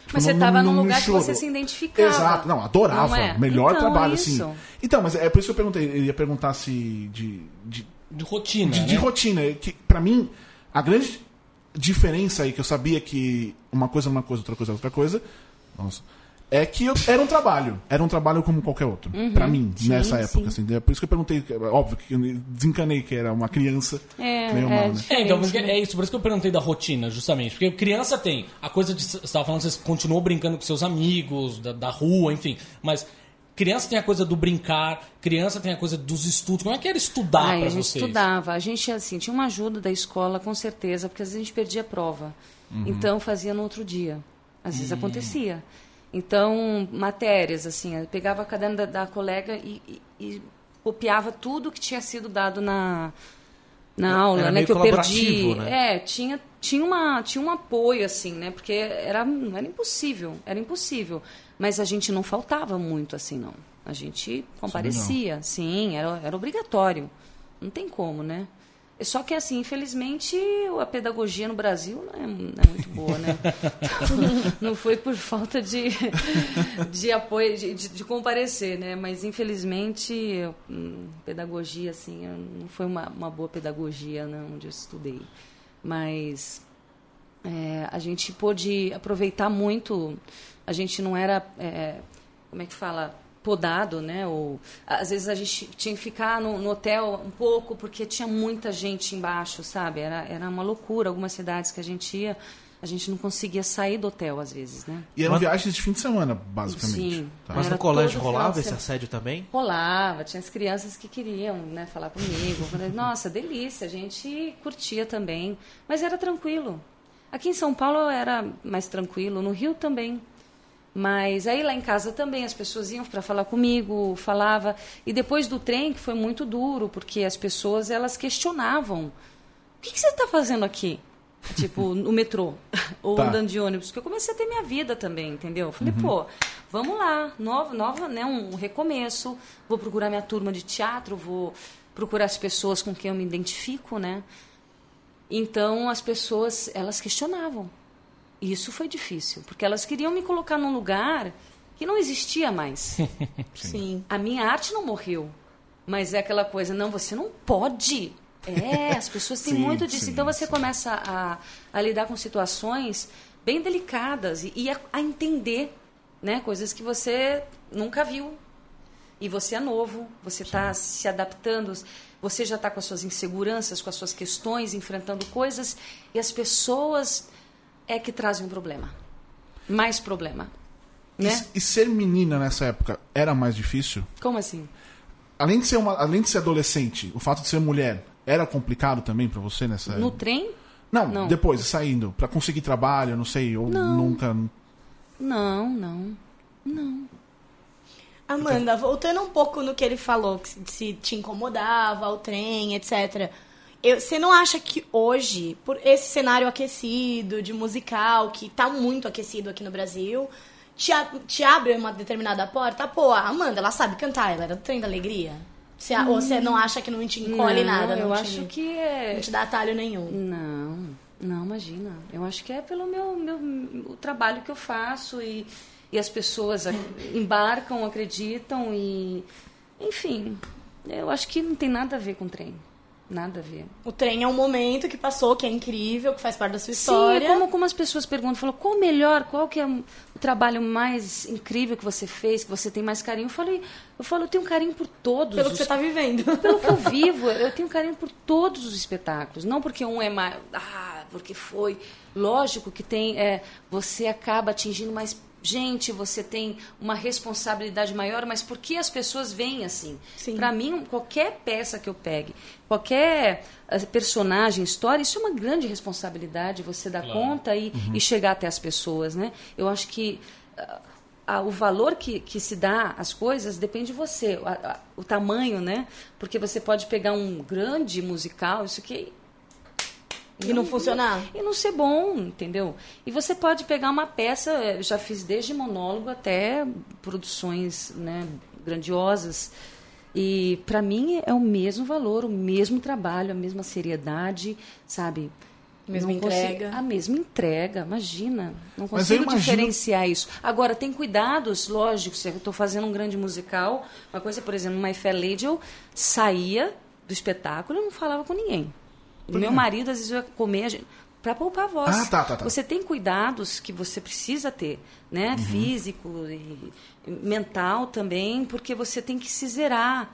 Tipo, Mas você não- tava não- num não lugar que você se identificava. Exato, não, adorava. Não é? Melhor Então, trabalho, é assim. isso. Então, mas é por isso que eu perguntei, eu ia perguntar se. de, de De rotina, de, né? de rotina. Que, pra mim, a grande diferença aí que eu sabia que uma coisa é uma coisa, outra coisa é outra coisa. Nossa. É que eu- era um trabalho. Era um trabalho como qualquer outro. Pra mim, sim, nessa época. sim. Assim, é por isso que eu perguntei. é Óbvio que eu desencanei que era uma criança. É, meio é mal, né? É, então, né? é isso, por isso que eu perguntei da rotina, justamente. Porque criança tem a coisa de. Você estava falando que você continuou brincando com seus amigos, da, da rua, enfim. Mas criança tem a coisa do brincar, criança tem a coisa dos estudos. Como é que era estudar Ai, pra a gente vocês? estudava. A gente, assim, tinha uma ajuda da escola, com certeza, porque às vezes a gente perdia a prova. Uhum. Então, fazia no outro dia. Às vezes acontecia. Então, matérias, assim, eu pegava a caderno da, da colega e, e- e copiava tudo que tinha sido dado na, na aula, Era né? Que eu perdi. né? É, tinha, tinha, uma, tinha um apoio, assim, né? Porque era, era impossível, era impossível. Mas a gente não faltava muito, assim, não. A gente comparecia, sim, era, era obrigatório. Não tem como, né? Só que, assim, infelizmente, a pedagogia no Brasil não é, não é muito boa, né? não foi por falta de, de apoio, de, de, comparecer, né? Mas, infelizmente, hum, pedagogia, assim, não foi uma, uma boa pedagogia, né? Onde eu estudei. Mas é, a gente pôde aproveitar muito. A gente não era, é, como é que fala, podado, né? Ou, às vezes a gente tinha que ficar no, no hotel um pouco porque tinha muita gente embaixo, sabe? Era, era uma loucura. Algumas cidades que a gente ia, a gente não conseguia sair do hotel às vezes, né? E eram Mas- viagens de fim de semana, basicamente. Sim. Tá. Mas Era no colégio rolava de esse assédio também? Rolava, tinha as crianças que queriam né, falar comigo. Falei, Nossa, delícia, a gente curtia também. Mas era tranquilo. Aqui em São Paulo era mais tranquilo, no Rio também. Mas aí lá em casa também as pessoas iam para falar comigo, falava. E depois do trem, que foi muito duro, porque as pessoas elas questionavam: o que, que você está fazendo aqui? Tipo, no metrô, ou Tá. andando de ônibus, porque eu comecei a ter minha vida também, entendeu? Eu Falei, pô, vamos lá, nova, nova, né, um recomeço, vou procurar minha turma de teatro, vou procurar as pessoas com quem eu me identifico, né? Então, as pessoas, elas questionavam. Isso foi difícil, porque elas queriam me colocar num lugar que não existia mais. Sim. A minha arte não morreu. Mas é aquela coisa, não, você não pode. É, as pessoas têm Sim, muito disso. sim, então você começa a, a lidar com situações bem delicadas e, e a, a entender né, coisas que você nunca viu. E você é novo, você está se adaptando, você já está com as suas inseguranças, com as suas questões, enfrentando coisas, e as pessoas é que trazem um problema. Mais problema. E, Né? e ser menina nessa época era mais difícil? Como assim? Além de ser uma, além de ser adolescente, o fato de ser mulher era complicado também pra você nessa No trem? Não, Não. depois saindo Pra conseguir trabalho, não sei, ou Não. nunca Não, não. Não. Amanda, voltando um pouco no que ele falou, que se- se te incomodava o trem, etc. Eu- você não acha que hoje, por esse cenário aquecido, de musical, que tá muito aquecido aqui no Brasil, te, a- te abre uma determinada porta? Pô, a Amanda, ela sabe cantar, ela era do trem da alegria. Você a- Ou você não acha que não te encolhe Não, nada? Eu não te, acho que é. não te dá atalho nenhum. Não, não, imagina. Eu acho que é pelo meu, meu o trabalho que eu faço e, e as pessoas embarcam, acreditam e. Enfim, eu acho que não tem nada a ver com trem. Nada a ver. O trem é um momento que passou, que é incrível, que faz parte da sua Sim, história. é como, como as pessoas perguntam, falam, qual o melhor, qual que é o trabalho mais incrível que você fez, que você tem mais carinho? Eu falei, eu falo, eu tenho carinho por todos. Pelo que os você tá vivendo. pelo que eu vivo, eu tenho carinho por todos os espetáculos. Não porque um é mais. Ah, porque foi. Lógico que tem. É, você acaba atingindo mais gente, você tem uma responsabilidade maior, mas por que as pessoas veem assim? Sim. Para mim, qualquer peça que eu pegue, qualquer eh, personagem, história, isso é uma grande responsabilidade, você dar conta e, Uhum. e chegar até as pessoas, né? Eu acho que ah, ah, o valor que, que se dá às coisas depende de você, a- a- o tamanho, né? Porque você pode pegar um grande musical, isso aqui E não funcionar. e não ser bom, entendeu? E você pode pegar uma peça, eu já fiz desde monólogo até produções né, grandiosas. E para mim é o mesmo valor, o mesmo trabalho, a mesma seriedade, sabe? Mesma Não consigo- entrega. a mesma entrega, imagina. Não consigo imagino- diferenciar isso. Agora, tem cuidados, lógico. Se eu estou fazendo um grande musical, uma coisa, por exemplo, My Fair Lady, eu saía do espetáculo e não falava com ninguém. O meu marido, às vezes, ia comer para poupar a voz. Ah, tá, tá, tá. Você tem cuidados que você precisa ter, né? Uhum. Físico e mental também, porque você tem que se zerar.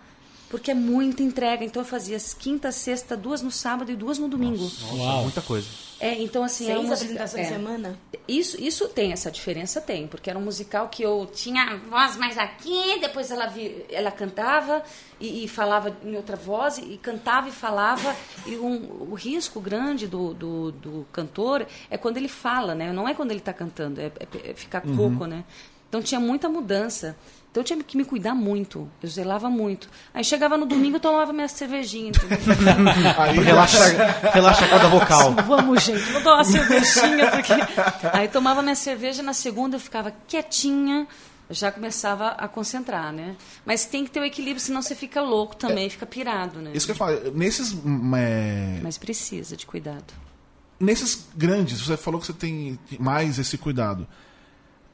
Porque é muita entrega. Então eu fazia as quinta, sexta, duas no sábado e duas no domingo. Uau. Muita coisa. É, então assim, um Seis musica- apresentações é. semana? Isso, isso tem, essa diferença tem, porque era um musical que eu tinha a voz mais aqui, depois ela, vi- ela cantava e, e falava em outra voz, e, cantava e falava. E um- o risco grande do, do, do cantor é quando ele fala, né? Não é quando ele está cantando, é, é- é ficar coco, né? Então tinha muita mudança. Então eu tinha que me cuidar muito, eu zelava muito. Aí chegava no domingo eu tomava minha cervejinha? Aí, Relaxa, relaxa a corda vocal. Vamos, gente, vou dar uma cervejinha, porque. Aí tomava minha cerveja, na segunda eu ficava quietinha, já começava a concentrar, né? Mas tem que ter o equilíbrio, senão você fica louco também, fica pirado, né? Isso que eu falo, nesses. hum, é, Mas precisa de cuidado. nesses grandes, você falou que você tem mais esse cuidado.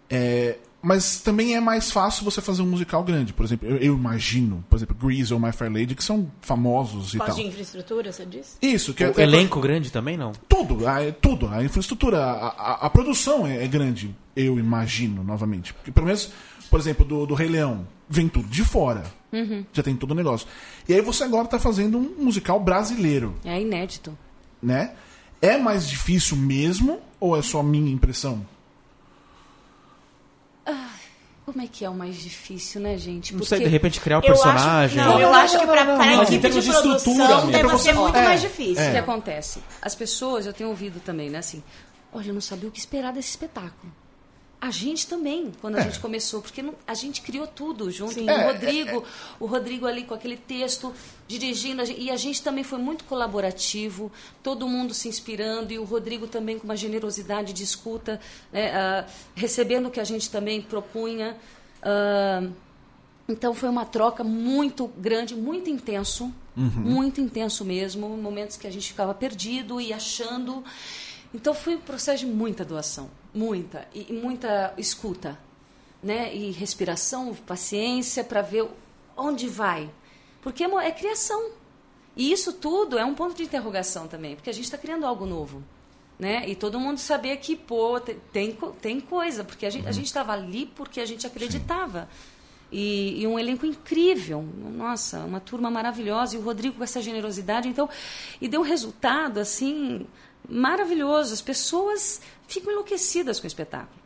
É, mas também é mais fácil você fazer um musical grande. Por exemplo, eu, eu imagino, por exemplo, Grease ou My Fair Lady, que são famosos e tal. de infraestrutura, você disse? Isso, que é, O elenco grande também não? Tudo, a, é tudo. A infraestrutura, a, a- a produção é, é grande, eu imagino, novamente. Porque, pelo menos, por exemplo, do, do Rei Leão, vem tudo de fora. Já tem todo o negócio. E aí você agora está fazendo um musical brasileiro, É inédito. né? É mais difícil mesmo ou é só a minha impressão? Como é que é o mais difícil, né, gente? Não sei, de repente criar o Eu acho- personagem. não, eu acho que pra, para Mas a em equipe termos de de estrutura produção deve ser muito É, mais difícil. O que acontece? As pessoas, eu tenho ouvido também, né, assim, olha, eu não sabia o que esperar desse espetáculo. A gente também, quando a gente começou, porque não- a gente criou tudo junto Sim. com É, o Rodrigo, o Rodrigo ali com aquele texto, dirigindo, e a gente também foi muito colaborativo, todo mundo se inspirando, e o Rodrigo também com uma generosidade de escuta, né, ah, recebendo o que a gente também propunha. ah, então foi uma troca muito grande, muito intenso, muito intenso mesmo, momentos que a gente ficava perdido e achando. Então foi um processo de muita doação, muita e e muita escuta, né? E respiração, paciência para ver onde vai, porque é criação. E isso tudo é um ponto de interrogação também, porque a gente está criando algo novo. Né? E todo mundo saber que, pô, te- tem, tem coisa, porque a gente a estava ali porque a gente acreditava. E, e um elenco incrível, nossa, uma turma maravilhosa, e o Rodrigo com essa generosidade, então, e deu um resultado, assim, maravilhoso. As pessoas ficam enlouquecidas com o espetáculo.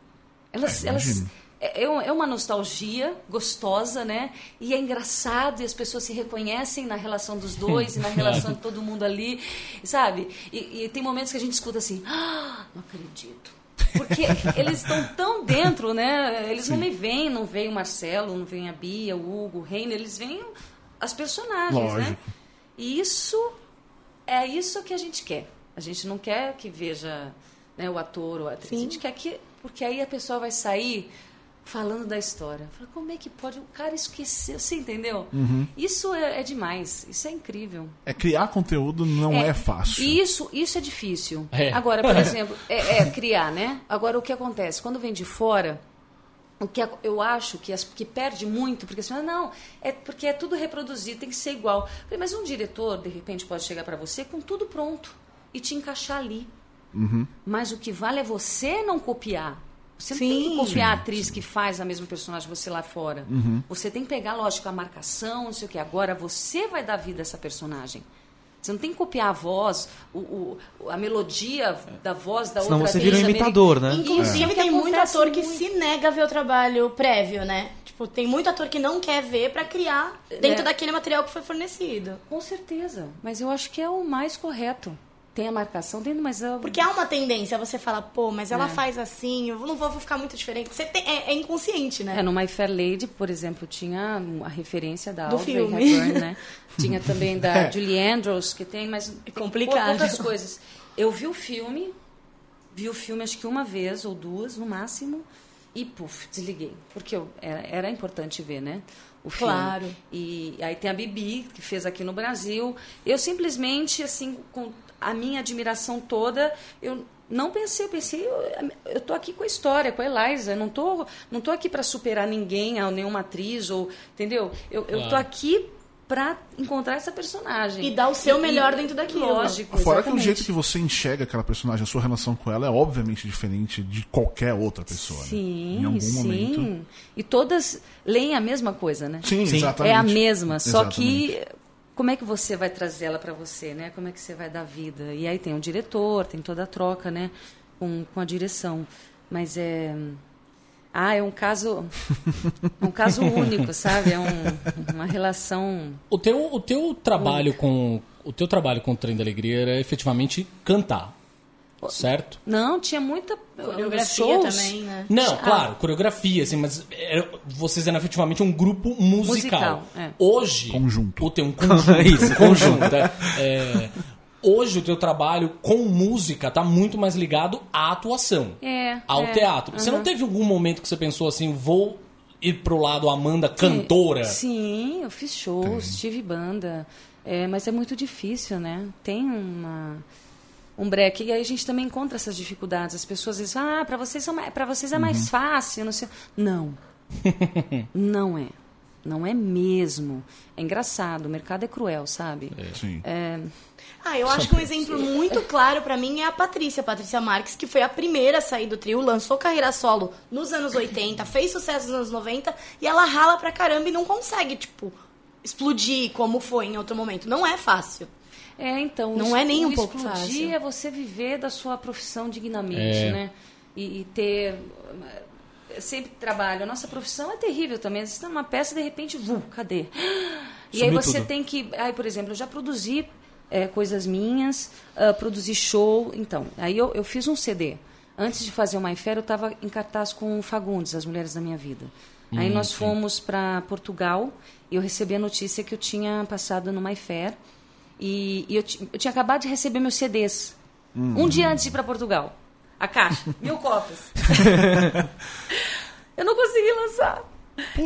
Elas, É, elas. É, é é uma nostalgia gostosa, né? E é engraçado e as pessoas se reconhecem na relação dos dois e na relação de todo mundo ali, sabe? E, e tem momentos que a gente escuta assim, ah, não acredito. Porque eles estão tão dentro, né? Eles não me veem, não veem o Marcelo, não veem a Bia, o Hugo, o Reino, eles veem as personagens, né? Lógico. E isso é isso que a gente quer. A gente não quer que veja né, o ator ou a atriz. A gente quer que. Porque aí a pessoa vai sair falando da história. Fala, como é que pode? O cara esqueceu. Você entendeu? Isso é, é demais. Isso é incrível. É criar conteúdo não é, fácil. Isso, isso é difícil. É. Agora, por exemplo, é, é criar, né? Agora, o que acontece? Quando vem de fora, o que eu acho que, as, que perde muito, porque assim, não, é porque é tudo reproduzido, tem que ser igual. Falei, Mas um diretor, de repente, pode chegar para você com tudo pronto e te encaixar ali. Mas o que vale é você não copiar. Você não tem que Sim. copiar a atriz que faz a mesma personagem você lá fora. Você tem que pegar, lógico, a marcação, não sei o que. Agora você vai dar vida a essa personagem. Você não tem que copiar a voz, o, o- a melodia da voz da Senão outra você vira um atriz imitador, né? Inclusive, É. tem muito ator que muito. se nega a ver o trabalho prévio, né? Tipo, tem muito ator que não quer ver pra criar dentro É. daquele material que foi fornecido. Com certeza. Mas eu acho que é o mais correto. Tem a marcação dentro, mas eu... Porque há uma tendência, você fala, pô, mas ela É. faz assim, eu não vou, vou ficar muito diferente. Você tem- é, é inconsciente, né? É, no My Fair Lady, por exemplo, tinha a referência da Do Audrey filme. Hepburn, né? Tinha também da Julie Andrews, que tem mais tem complicado. outras coisas. Eu vi o filme, vi o filme acho que uma vez ou duas, no máximo, e puf, desliguei. Porque eu, era, era importante ver, né? O filme. Claro. E aí tem a Bibi, que fez aqui no Brasil. Eu simplesmente, assim, com a minha admiração toda, eu não pensei, eu pensei, eu, eu tô aqui com a história, com a Eliza, eu não tô, não tô aqui para superar ninguém, ou nenhuma atriz, ou, entendeu? Eu, eu tô Claro. aqui para encontrar essa personagem. E dar o seu E- melhor e- dentro daquilo. Lógico, Fora que o exatamente. jeito que você enxerga aquela personagem, a sua relação com ela é obviamente diferente de qualquer outra pessoa. né? Sim, Em algum sim. momento. E todas leem a mesma coisa, né? Sim, Sim. exatamente. É a mesma, só Exatamente. que como é que você vai trazer ela para você, né? Como é que você vai dar vida? E aí tem o diretor, tem toda a troca, né? Com, com a direção. Mas é. Ah, é um caso. um caso único, sabe? É um- uma relação. O teu, o teu trabalho com o teu trabalho com o Trem da Alegria era efetivamente cantar. Certo? Não, tinha muita. Coreografia shows. também, né? Não, Ah. claro, coreografia, assim, mas era- vocês eram efetivamente um grupo musical. Musical, é. Hoje. Conjunto. O teu um conjunto. Isso, um conjunto. é. É, hoje o teu trabalho com música tá muito mais ligado à atuação. É, Ao é, teatro. Você não teve algum momento que você pensou assim, vou ir pro lado Amanda cantora? Sim, eu fiz shows, tive banda. É, mas é muito difícil, né? Tem uma, um breque. E aí a gente também encontra essas dificuldades. As pessoas dizem, ah, para vocês, são mais- pra vocês é mais fácil. Não, sei. não. não é. Não é mesmo. É engraçado. O mercado é cruel, sabe? Sim. Ah, eu acho que um exemplo muito claro pra mim é a Patrícia, Patrícia Marques, que foi a primeira a sair do trio, lançou carreira solo nos anos 80, fez sucesso nos anos 90 e ela rala pra caramba e não consegue, tipo, explodir como foi em outro momento. Não é fácil. É, então. Não é nem um pouco fácil. é você viver da sua profissão dignamente, É. né? E, e ter. Sempre trabalho. A nossa profissão é terrível também. Às vezes está numa peça e de repente, vu, cadê? E aí Sumiu você tudo. tem que. Aí, por exemplo, eu já produzi é, coisas minhas, ah, produzi show. Então, aí eu, eu fiz um CD. Antes de fazer o My Fair, eu estava em cartaz com o Fagundes, As Mulheres da Minha Vida. Aí nós fomos para Portugal e eu recebi a notícia que eu tinha passado no My Fair. E, e eu, eu tinha acabado de receber meus CDs. Um dia antes de ir para Portugal. A caixa, mil cópias. eu não consegui lançar.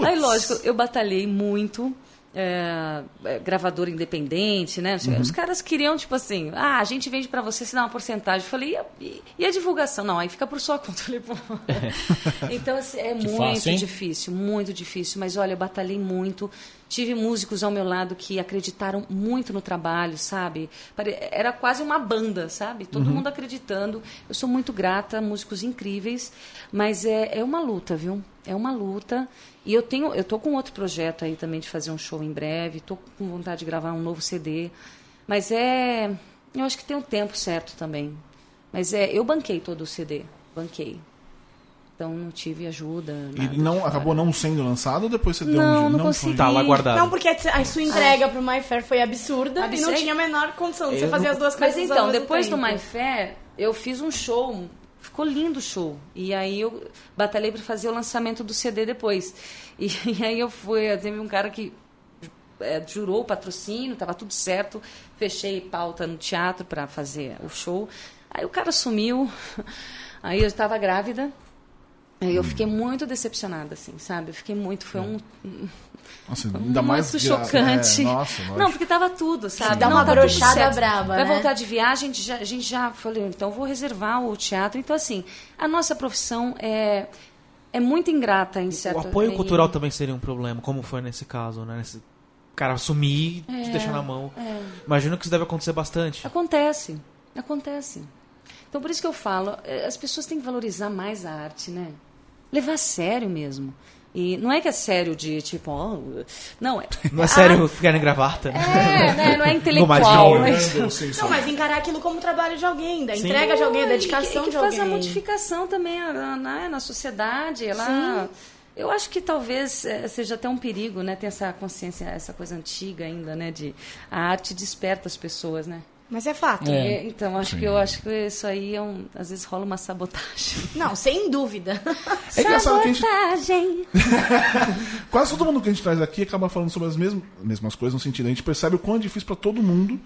Aí, lógico, eu batalhei muito. é, é, gravador independente, né? Os caras queriam, tipo assim, ah, a gente vende pra você, se dá uma porcentagem. Eu falei, e a, e- e a divulgação? Não, aí fica por sua conta. Falei, então, assim, é Que muito fácil, difícil, muito difícil. Mas olha, eu batalhei muito. Tive músicos ao meu lado que acreditaram muito no trabalho, sabe? Era quase uma banda, sabe? Todo mundo acreditando. Eu sou muito grata, músicos incríveis, mas é, é uma luta, viu? É uma luta. E eu tenho, eu tô com outro projeto aí também de fazer um show em breve. Tô com vontade de gravar um novo CD. Mas é, eu acho que tem um tempo certo também. Mas é, eu banquei todo o CD, banquei. Então não tive ajuda. E não, fora. acabou não sendo lançado ou depois você deu Não, um não foi? consegui. Tá lá guardado. Não, porque a sua entrega pro My Fair foi absurda e não Absurda. tinha a menor condição de você fazer não- as duas Mas coisas então, ao mesmo depois do. My Fair, eu fiz um show. Ficou lindo o show. E aí eu batalhei para fazer o lançamento do CD depois. E, e aí eu fui, teve um cara que é, jurou o patrocínio, estava tudo certo. Fechei pauta no teatro para fazer o show. Aí o cara sumiu. Aí eu estava grávida. Aí eu fiquei muito decepcionada, assim, sabe? Eu fiquei muito. Foi um, Nossa, ainda mais muito gra- chocante. É, nossa, lógico. não, porque tava tudo, sabe? Dá Não, uma tá brochada braba, Vai né? voltar de viagem, a gente já, a gente já falei, então vou reservar o teatro. Então, assim, a nossa profissão é, é muito ingrata em certo O apoio cultural também seria um problema, como foi nesse caso, né? Esse cara sumir, te deixar na mão. Imagino que isso deve acontecer bastante. Acontece, acontece. Então, por isso que eu falo, eh, as pessoas têm que valorizar mais a arte, né? Levar a sério mesmo. E não é que é sério de tipo, ó, não é. Não é sério ficar em gravata? É, né? Não é mais intelectual. jovem. mas- Não, mas encarar aquilo como trabalho de alguém, da entrega de alguém, da E que- dedicação e que, de faz alguém. a modificação também na, na, na sociedade. Ela, eu acho que talvez eh, seja até um perigo, né? Ter essa consciência, essa coisa antiga ainda, né? De a arte desperta as pessoas, né? Mas é fato. É. É, então acho que eu acho que isso aí é um, às vezes rola uma sabotagem. Não, sem dúvida. É engraçado que a gente, Sabotagem. quase todo mundo que a gente traz aqui acaba falando sobre as mesmas, mesmas coisas, no sentido, a gente percebe o quão é difícil pra todo mundo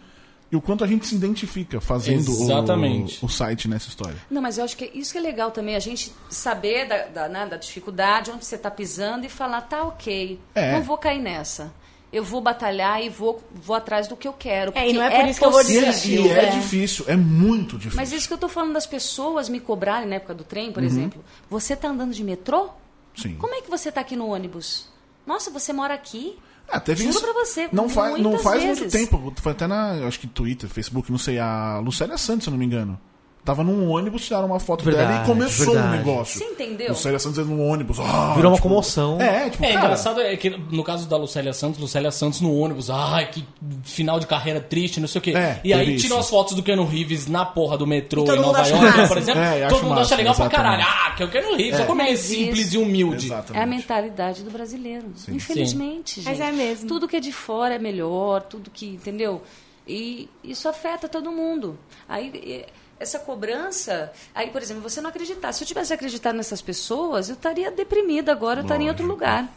e o quanto a gente se identifica fazendo o- Exatamente. O, site nessa história. Não, mas eu acho que isso que é legal também, a gente saber da, da, né, da dificuldade, onde você está pisando e falar, tá ok, É. não vou cair nessa. Eu vou batalhar e vou, vou atrás do que eu quero. É, e não é porque por isso que eu vou é, desistir. é É. difícil, é muito difícil. Mas isso que eu tô falando das pessoas me cobrarem na época do trem, Uhum. por exemplo. Você tá andando de metrô? Sim. Como é que você tá aqui no ônibus? Nossa, você mora aqui? Ah, teve Juro isso. pra você, Não faz, não faz muito tempo. Foi até na. Acho que Twitter, Facebook, não sei. A Lucélia Santos, se eu não me engano. Tava num ônibus, tiraram uma foto dela Verdade, e começou o verdade. negócio. Você entendeu? Lucélia Santos no ônibus. ah, Virou uma tipo, comoção. É, tipo, É, cara, engraçado é que no caso da Lucélia Santos, Lucélia Santos no ônibus, ai, que final de carreira triste, não sei o quê. É, e aí isso. as fotos do Keanu Reeves na porra do metrô E todo em Nova York, por exemplo. É, todo mundo massa, acha legal pra exatamente. caralho. Ah, que é o Keanu Reeves, só como ele é simples isso- e humilde. Exatamente. É a mentalidade do brasileiro. Infelizmente, gente. Mas é mesmo. Tudo que é de fora é melhor, tudo que, entendeu? E isso afeta todo mundo. Aí e- essa cobrança, aí, por exemplo, você não acreditar. Se eu tivesse acreditado nessas pessoas, eu estaria deprimida agora, eu estaria em outro lugar.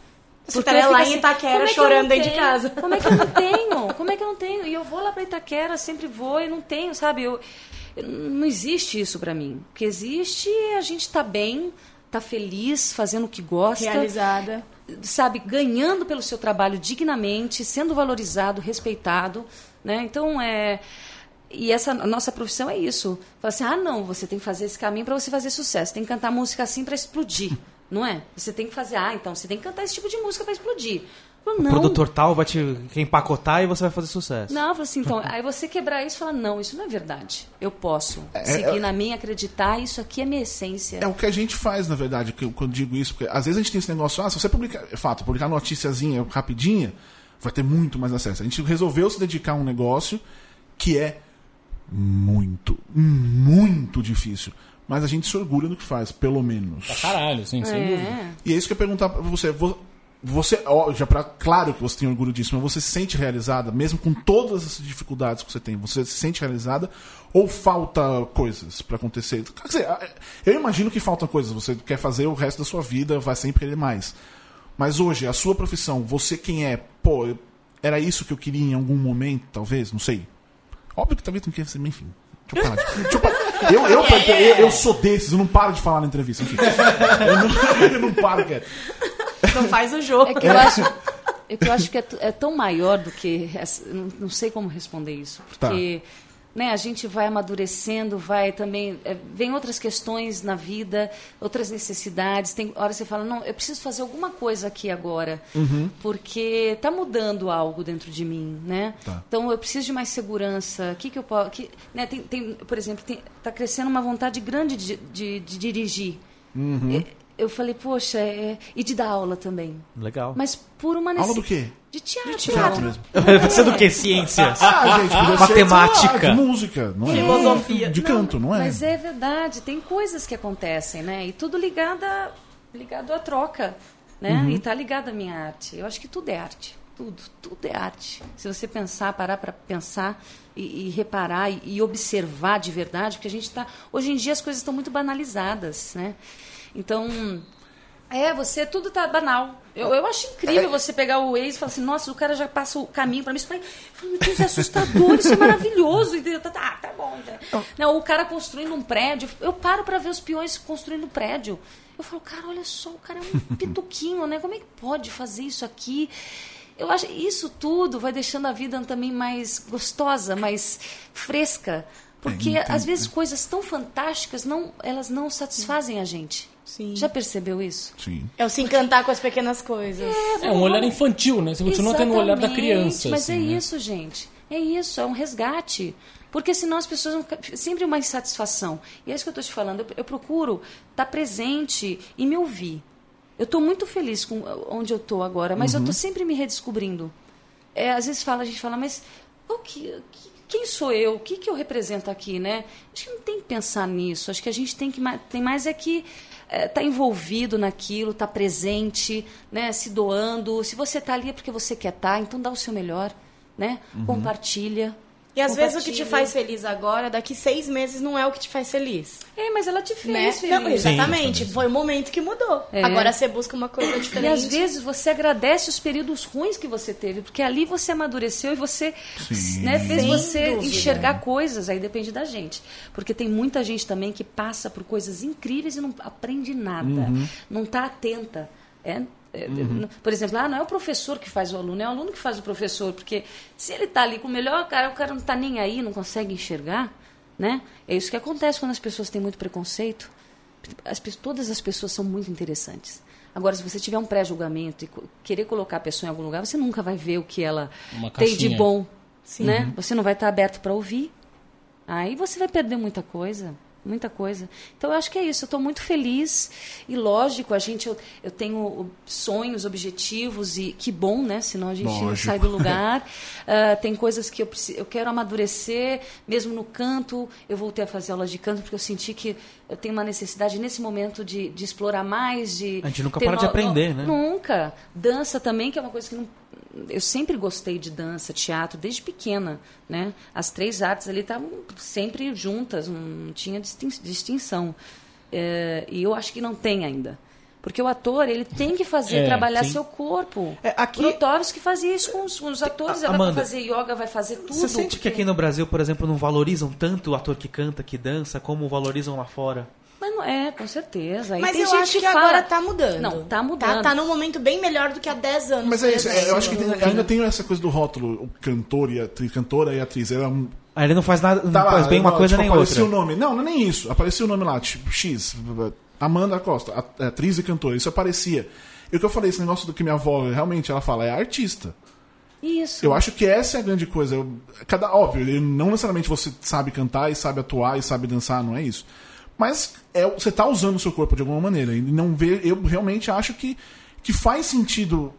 Você estaria lá fico em Itaquera é chorando dentro de casa. Como é que eu não tenho? Como é que eu não tenho? E eu vou lá para Itaquera, sempre vou e não tenho, sabe? Eu, eu- não existe isso para mim. O que existe é a gente tá bem, tá feliz, fazendo o que gosta Realizada. sabe, ganhando pelo seu trabalho dignamente, sendo valorizado, respeitado, né? Então é e essa nossa profissão é isso. Fala assim: "Ah, não, você tem que fazer esse caminho para você fazer sucesso. Tem que cantar música assim para explodir". Não é? Você tem que fazer, ah, então você tem que cantar esse tipo de música para explodir. Falo, O não. produtor tal vai te empacotar e você vai fazer sucesso. Não, eu falo assim, então, aí você quebrar isso e falar, não, isso não é verdade. Eu posso seguir é- na minha, acreditar, isso aqui é minha essência. É o que a gente faz, na verdade, que eu, quando digo isso, porque às vezes a gente tem esse negócio, ah, se você publicar, é fato, publicar noticiazinha rapidinha, vai ter muito mais acesso. A gente resolveu se dedicar a um negócio que é muito, muito difícil. Mas a gente se orgulha do que faz, pelo menos. Pra caralho, sim, sem dúvida. É. E é isso que eu ia perguntar pra você. Vo- Você, ó, já pra, claro que você tem orgulho disso, mas você se sente realizada, mesmo com todas essas dificuldades que você tem? Você se sente realizada ou falta coisas pra acontecer? Quer dizer, eu imagino que faltam coisas. Você quer fazer o resto da sua vida, vai sempre querer mais. Mas hoje, a sua profissão, você quem é? Pô, era isso que eu queria em algum momento, talvez? Não sei. Óbvio que talvez não queira ser, enfim. Deixa eu parar. de- deixa eu, parar. Eu, eu, eu, eu sou desses, eu não paro de falar na entrevista. Enfim. Eu não, eu não paro quieto. Não faz o jogo. É que eu acho, é que, eu acho que é, é tão maior do que. essa- não, não sei como responder isso. Porque né, a gente vai amadurecendo, vai também. é, vem outras questões na vida, outras necessidades. Tem hora que você fala, não, eu preciso fazer alguma coisa aqui agora. Porque está mudando algo dentro de mim. Né? Tá. Então eu preciso de mais segurança. O que, que eu posso. Que, né, tem, tem, por exemplo, está crescendo uma vontade grande de, de, de dirigir. E- Eu falei, poxa, é, e de dar aula também. Legal. Mas por uma Aula do quê? De teatro. Teatro mesmo. Vai ser do que? Ciências. Ah, gente, podia ser, Matemática. lá, de música, não é? Filosofia. De canto, não é? Mas é verdade, tem coisas que acontecem, né? E tudo ligada, ligado à troca, né? Uhum. E tá ligado à minha arte. Eu acho que tudo é arte. Tudo, tudo é arte. Se você pensar, parar para pensar e, e reparar e, e observar de verdade, porque a gente está. Hoje em dia as coisas estão muito banalizadas, né? Então. É, você, tudo tá banal. Eu, eu acho incrível você pegar o ex e falar assim, nossa, o cara já passa o caminho pra mim. Isso eu falo, meu Deus, é assustador, isso é maravilhoso. entendeu? Tá, tá, tá bom. entendeu? Não, o cara construindo um prédio, eu paro pra ver os peões construindo um prédio. Eu falo, cara, olha só, o cara é um pituquinho, né? Como é que pode fazer isso aqui? Eu acho isso tudo vai deixando a vida também mais gostosa, mais fresca. Porque É, entendo, às vezes coisas tão fantásticas não, elas não satisfazem a gente. Sim. Já percebeu isso? Sim. É o se encantar com as pequenas coisas. É um olhar infantil, né? Você continua tendo o olhar da criança. Mas assim, é né? isso, gente. É isso, é um resgate. Porque senão as pessoas vão ficar- sempre uma insatisfação. E é isso que eu estou te falando. Eu, eu procuro estar presente e me ouvir. Eu estou muito feliz com onde eu estou agora, mas eu estou sempre me redescobrindo. É, às vezes fala, a gente fala, mas o que, que- quem sou eu? O que, que eu represento aqui, né? Acho que não tem que pensar nisso. Acho que a gente tem que tem mais é que estar envolvido naquilo, estar presente, né? Se doando. Se você está ali é porque você quer estar, então dá o seu melhor, né? Compartilha. E às vezes o que te faz feliz agora, daqui seis meses não é o que te faz feliz. É, mas ela te fez Né? feliz. Não, exatamente. Foi o momento que mudou. É. Agora você busca uma coisa E diferente. às vezes você agradece os períodos ruins que você teve, porque ali você amadureceu e você né, fez Sem você dúvida. enxergar coisas, aí depende da gente. Porque tem muita gente também que passa por coisas incríveis e não aprende nada, não está atenta. É, é, n- Por exemplo, ah, não é o professor que faz o aluno, é o aluno que faz o professor, porque se ele está ali com o melhor cara, o cara não está nem aí, não consegue enxergar, né? É isso que acontece quando as pessoas têm muito preconceito. As todas as pessoas são muito interessantes. Agora, se você tiver um pré-julgamento e querer colocar a pessoa em algum lugar, você nunca vai ver o que ela tem de bom. Né? Você não vai estar aberto para ouvir. Aí você vai perder muita coisa. Muita coisa. Então, eu acho que é isso. Eu estou muito feliz. E, lógico, a gente, eu, eu tenho sonhos, objetivos. E que bom, né? Senão a gente não Lógico. sai do lugar. Ah, tem coisas que eu, preci- eu quero amadurecer. Mesmo no canto, eu voltei a fazer aulas de canto porque eu senti que eu tenho uma necessidade nesse momento de, de explorar mais. De A gente nunca para de aprender, né? Nunca. Dança também, que é uma coisa que não. Eu sempre gostei de dança, teatro, desde pequena, né? As três artes ali estavam sempre juntas, não tinha distin- distinção. É, e eu acho que não tem ainda. Porque o ator, ele tem que fazer, É, trabalhar sim. seu corpo. É, aqui- Grotowski fazia isso com os, com os atores, ela Amanda, vai fazer yoga, vai fazer tudo. Você sente que porque- aqui no Brasil, por exemplo, não valorizam tanto o ator que canta, que dança, como valorizam lá fora? Mas não é, com certeza. Aí Mas tem eu gente acho que, fala- agora tá mudando. Não, tá mudando. Tá, tá num momento bem melhor do que há 10 anos. Mas é por isso, é, eu acho que tem- ainda tem essa coisa do rótulo, o cantor e a atriz, cantora e atriz. Era um, Aí ele não faz nada, não tá lá, faz bem uma tipo, coisa nem apareceu outra. o nome. Não, não é nem isso. Apareceu o nome lá, tipo, X, Amanda Costa, a- atriz e cantora. Isso aparecia. E o que eu falei, esse negócio do que minha avó realmente ela fala, é artista. Isso. Eu acho que essa é a grande coisa. Eu- cada, óbvio, não necessariamente você sabe cantar e sabe atuar e sabe dançar, não é isso. Mas é, você tá usando o seu corpo de alguma maneira. E não vê, eu realmente acho que, que faz sentido.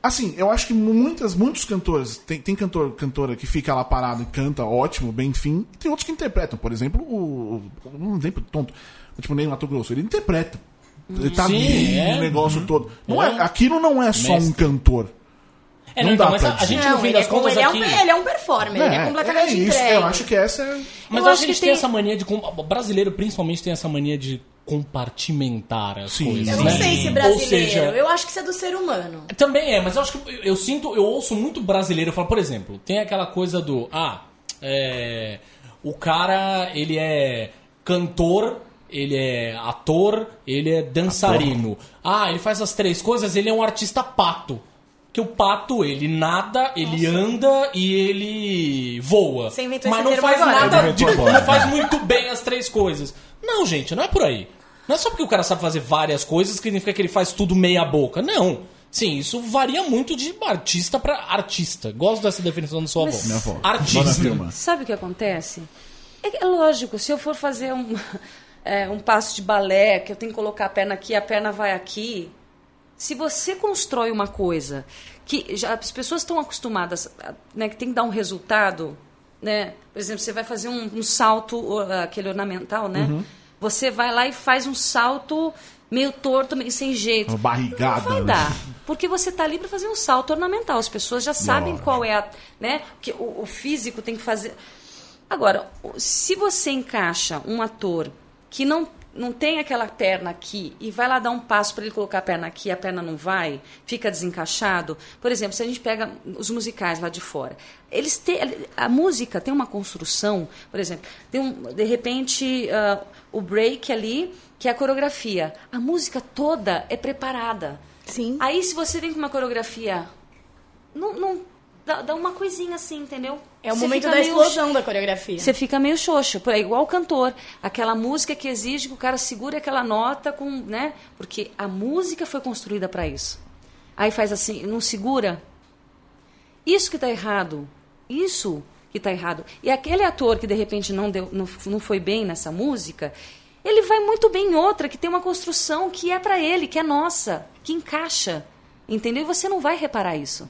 Assim, eu acho que muitas, muitos cantores. Tem, tem cantor, cantora que fica lá parado e canta ótimo, bem fim. E tem outros que interpretam. Por exemplo, o. o- Um exemplo tonto. Tipo, Ney Mato Grosso. Ele interpreta. Ele tá Sim, ali é. no negócio todo. Não é, É. aquilo não é só um Mestre. cantor. É, Não não, então, dá mas pra a, a gente Não, no fim ele, das é, contas ele, é um, aqui... ele é um performer, ele é completamente é isso. entregue. Eu acho que essa é. Mas Eu acho que a gente tem tem- essa mania de. brasileiro, principalmente, tem essa mania de compartimentar as Sim. coisas. Eu não né? sei se Ou brasileiro. seja, Eu acho que isso é do ser humano. Também é, mas eu acho que eu, eu sinto, eu ouço muito brasileiro falar, por exemplo, tem aquela coisa do, ah, é, o cara, ele é cantor, ele é ator, ele é dançarino. Ah, ele faz as três coisas, ele é um artista pato. Que o pato, ele nada, ele anda e ele voa. Você inventou Mas não faz agora. nada, inventou não faz muito bem as três coisas. Não, gente, não é por aí. Não é só porque o cara sabe fazer várias coisas que significa que ele faz tudo meia boca. Não. Sim, isso varia muito de artista pra artista. Gosto dessa definição da sua avó. Minha avó. Artista. Sabe o que acontece? É, é lógico, se eu for fazer um, é, um passo de balé, que eu tenho que colocar a perna aqui, a perna vai aqui. Se você constrói uma coisa que já as pessoas estão acostumadas, né, que tem que dar um resultado, né? Por exemplo, você vai fazer um, um salto, aquele ornamental, né? Uhum. Você vai lá e faz um salto meio torto, meio sem jeito. Uma barrigada, Não vai né? dar. Porque você está ali para fazer um salto ornamental. As pessoas já sabem Lógico. qual é a. Né, que o, o físico tem que fazer. Agora, se você encaixa um ator que não, não tem aquela perna aqui e vai lá dar um passo para ele colocar a perna aqui a perna não vai, fica desencaixado. Por exemplo, se a gente pega os musicais lá de fora, eles têm, a música tem uma construção, por exemplo, tem um, de repente ah, o break ali, que é a coreografia. A música toda é preparada. Sim. Aí se você vem com uma coreografia, não, não dá, dá uma coisinha assim, entendeu? É o Você momento da meio- explosão da coreografia. Você fica meio xoxo, é igual o cantor, aquela música que exige que o cara segure aquela nota com, né? Porque a música foi construída para isso. Aí faz assim, não segura. Isso que está errado. Isso que está errado. E aquele ator que de repente não deu, não, não foi bem nessa música, Ele vai muito bem em outra que tem uma construção que é pra ele, que é nossa, que encaixa. Entendeu? E você não vai reparar isso.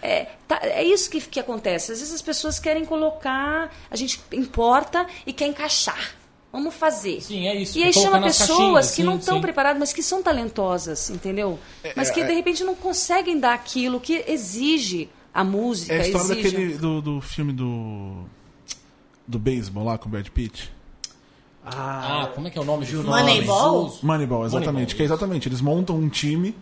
É, tá- é isso que, que acontece. Às vezes as pessoas querem colocar, a gente importa e quer encaixar. Vamos fazer. Sim, é isso. E aí chama pessoas caixinhas, que sim, não estão sim. preparadas, mas que são talentosas, entendeu? Mas que de repente não conseguem dar aquilo que exige a música, É a história exige. daquele do, do filme do. Do beisebol lá com o Brad Pitt. Ah, como é que é o nome? Moneyball? Jesus. Moneyball, exatamente. Moneyball, que é exatamente. Eles montam um time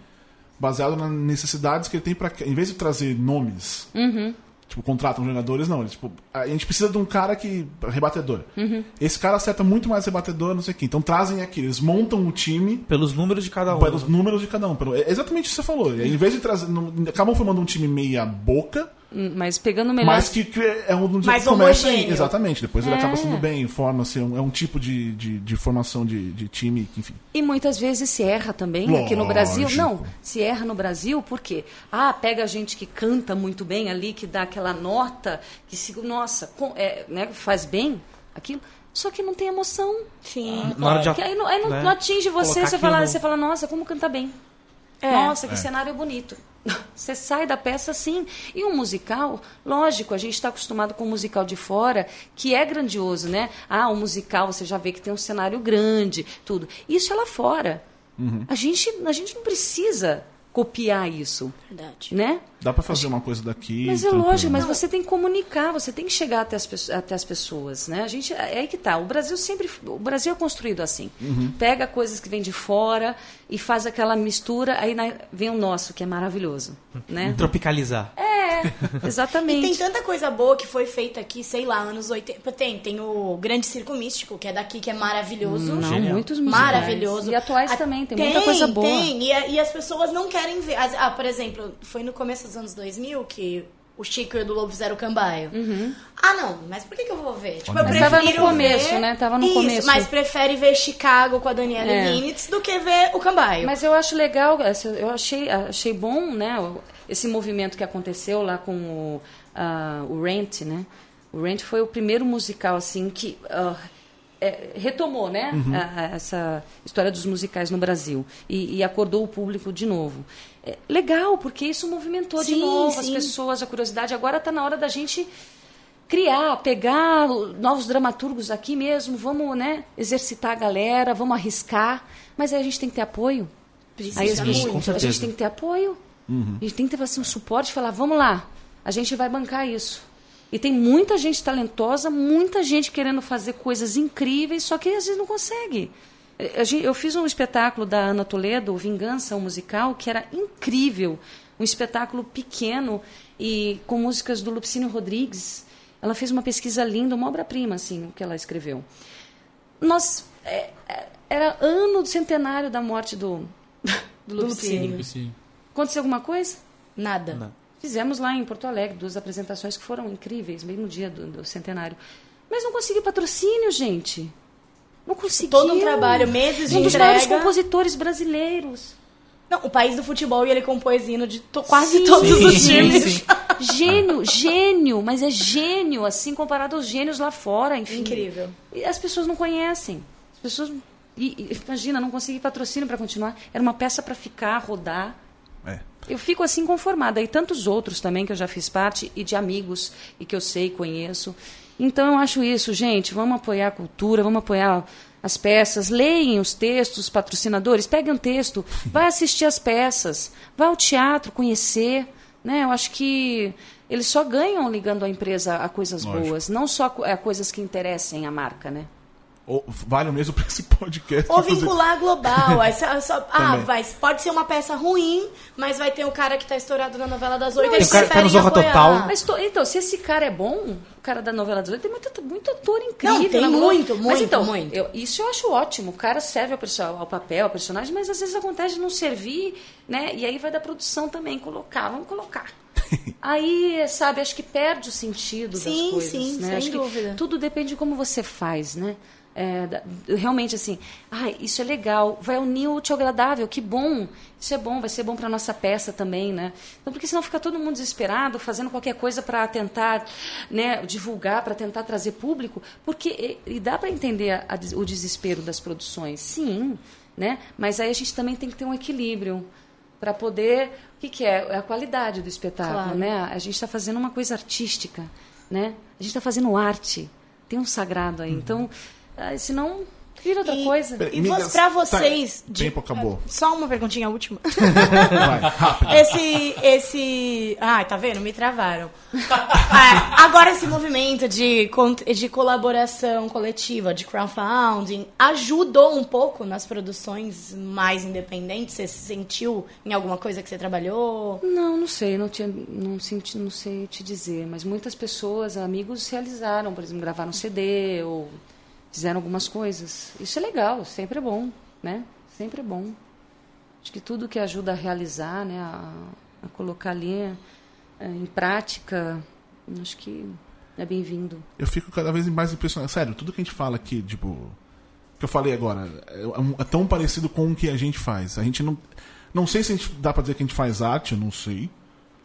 baseado nas necessidades que ele tem pra. Em vez de trazer nomes, Uhum. tipo, contratam jogadores, não. Eles, tipo, a gente precisa de um cara que. rebatedor. Uhum. Esse cara acerta muito mais rebatedor, não sei o quê. Então trazem aqui, eles montam um time Pelos números de cada um. pelos números de cada um. Pelo- é exatamente isso que você falou. E em vez de trazer. não- acabam formando um time meia boca. Mas pegando o melhor. Mas que que é um dos Mais que começa aí. Exatamente. Depois ele É. acaba sendo bem, forma-se. É um, é um tipo de, de, de formação de, de time, enfim. E muitas vezes se erra também aqui no Lógico. Brasil. Não, se erra no Brasil por quê? Ah, pega gente que canta muito bem ali, que dá aquela nota, que se, nossa, com- é, né, faz bem aquilo, só que não tem emoção. Sim. Na hora de aí não, aí não- né, não atinge você, colocar você fala, no- você fala, nossa, como canta bem. É. Nossa, que cenário bonito. Você sai da peça assim. E um musical, lógico, a gente está acostumado com o musical de fora, que é grandioso, né? Ah, o musical, você já vê que tem um cenário grande, tudo. Isso é lá fora. A, gente, a gente não precisa copiar isso, Verdade. né? Dá pra fazer uma coisa daqui. Mas é tranquilo. lógico, mas você tem que comunicar, você tem que chegar até as, até as pessoas, né? A gente é aí que tá. O Brasil sempre, o Brasil é construído assim. Uhum. Pega coisas que vêm de fora e faz aquela mistura, aí na- vem o nosso que é maravilhoso, né? Tropicalizar. É, E exatamente. tem tanta coisa boa que foi feita aqui, sei lá, anos 80. Tem, tem o Grande Circo Místico, que é daqui, que é maravilhoso. Não, Genial. muitos musicais. Maravilhoso. E atuais Ah, também, tem, muita coisa boa. Tem, e, a- e as pessoas não querem ver. As- Ah, por exemplo, foi no começo dos anos 2000 que o Chico e o do Lobo fizeram o cambaio. Ah, não, mas por que, que eu vou ver? Tipo, eu Mas tava no prefiro começo, ver- né? Tava no Isso, começo. mas prefere ver Chicago com a Daniela É. Vinitz do que ver o cambaio. Mas eu acho legal, eu achei, achei bom, né, esse movimento que aconteceu lá com o, ah, o Rent, né? O Rent foi o primeiro musical, assim, que ah, é, retomou, né, a- a- essa história dos musicais no Brasil e, e acordou o público de novo. É legal, porque isso movimentou de Sim, novo as sim. pessoas, a curiosidade. Agora está na hora da gente criar, pegar novos dramaturgos aqui mesmo, vamos, né, exercitar a galera, vamos arriscar, mas aí a gente tem que ter apoio. Precisa Aí as muito. a gente tem que ter apoio. A gente tem que ter assim, um suporte e falar, vamos lá, a gente vai bancar isso. E tem muita gente talentosa, muita gente querendo fazer coisas incríveis, só que às vezes não consegue. Eu fiz um espetáculo da Ana Toledo, o Vingança, um musical, que era incrível. Um espetáculo pequeno e com músicas do Lupicínio Rodrigues. Ela fez uma pesquisa linda, uma obra-prima, assim, o que ela escreveu. Nós, é, é, era ano do centenário da morte do, do Lupicínio. Sim. Aconteceu alguma coisa? Nada. Fizemos lá em Porto Alegre duas apresentações que foram incríveis, no dia do, do centenário. Mas não consegui patrocínio, gente. Não consegui. Todo um trabalho, meses de Um dos maiores entrega. compositores brasileiros. Não, o país do futebol e ele compôs hino de to- quase Sim. todos os Sim, times. sim. Gênio, gênio, mas é gênio, assim, comparado aos gênios lá fora, enfim. Incrível. E as pessoas não conhecem. As pessoas. e- e, imagina, não consegui patrocínio para continuar. Era uma peça para ficar, rodar. É. Eu fico assim conformada. E tantos outros também que eu já fiz parte, e de amigos, e que eu sei, conheço. Então eu acho isso, gente. Vamos apoiar a cultura, vamos apoiar as peças. Leem os textos, patrocinadores. Peguem um texto, vai assistir as peças, vai ao teatro conhecer. Né? Eu acho que eles só ganham ligando a empresa a coisas Lógico. boas, não só a coisas que interessem a marca, né? Ou, vale mesmo pra esse podcast. Ou fazer- vincular global. Aí só- só- ah, vai, pode ser uma peça ruim, mas vai ter um cara que tá estourado na novela das oito. O cara tá no Zorra apoiar. Total. Mas to- então, se esse cara é bom, o cara da novela 18, tem muito, muito ator incrível. Não, tem na Globo. muito, Mas muito, então, muito. eu- isso eu acho ótimo. O cara serve ao, perso- ao papel, ao personagem, mas às vezes acontece de não servir, né? E aí vai da produção também colocar, vamos colocar. aí, sabe, acho que perde o sentido Sim, das coisas. sim, né? sem acho que dúvida. tudo depende de como você faz, né? É, da- realmente assim, ah, isso é legal, vai unir o útil ao agradável, que bom, isso é bom, vai ser bom para nossa peça também, né? Então, porque senão fica todo mundo desesperado, fazendo qualquer coisa para tentar né, divulgar, para tentar trazer público, porque e, e dá para entender a- a o desespero das produções, sim, né? Mas aí a gente também tem que ter um equilíbrio para poder, o que, que é? É a qualidade do espetáculo, Claro. né? A gente está fazendo uma coisa artística, né? A gente está fazendo arte, tem um sagrado aí, então, ah, senão vira outra E- coisa. E vo- pra tá, vocês. de- Tempo acabou. Só uma perguntinha última. Vai, rápido. Esse. Esse. Ai, tá vendo? Me travaram. Ah, agora, esse movimento de, de colaboração coletiva, de crowdfunding, ajudou um pouco nas produções mais independentes? Você se sentiu em alguma coisa que você trabalhou? Não, não sei, não, tinha, não, senti, não sei te dizer, mas muitas pessoas, amigos, realizaram, por exemplo, gravaram CD ou fizeram algumas coisas. Isso é legal, sempre é bom, né? Sempre é bom. Acho que tudo que ajuda a realizar, né, a, a colocar ali eh, em prática, acho que é bem-vindo. Eu fico cada vez mais impressionado. Sério, tudo que a gente fala aqui, tipo. que eu falei agora, é, é tão parecido com o que a gente faz. A gente não. Não sei se a gente dá pra dizer que a gente faz arte, eu não sei.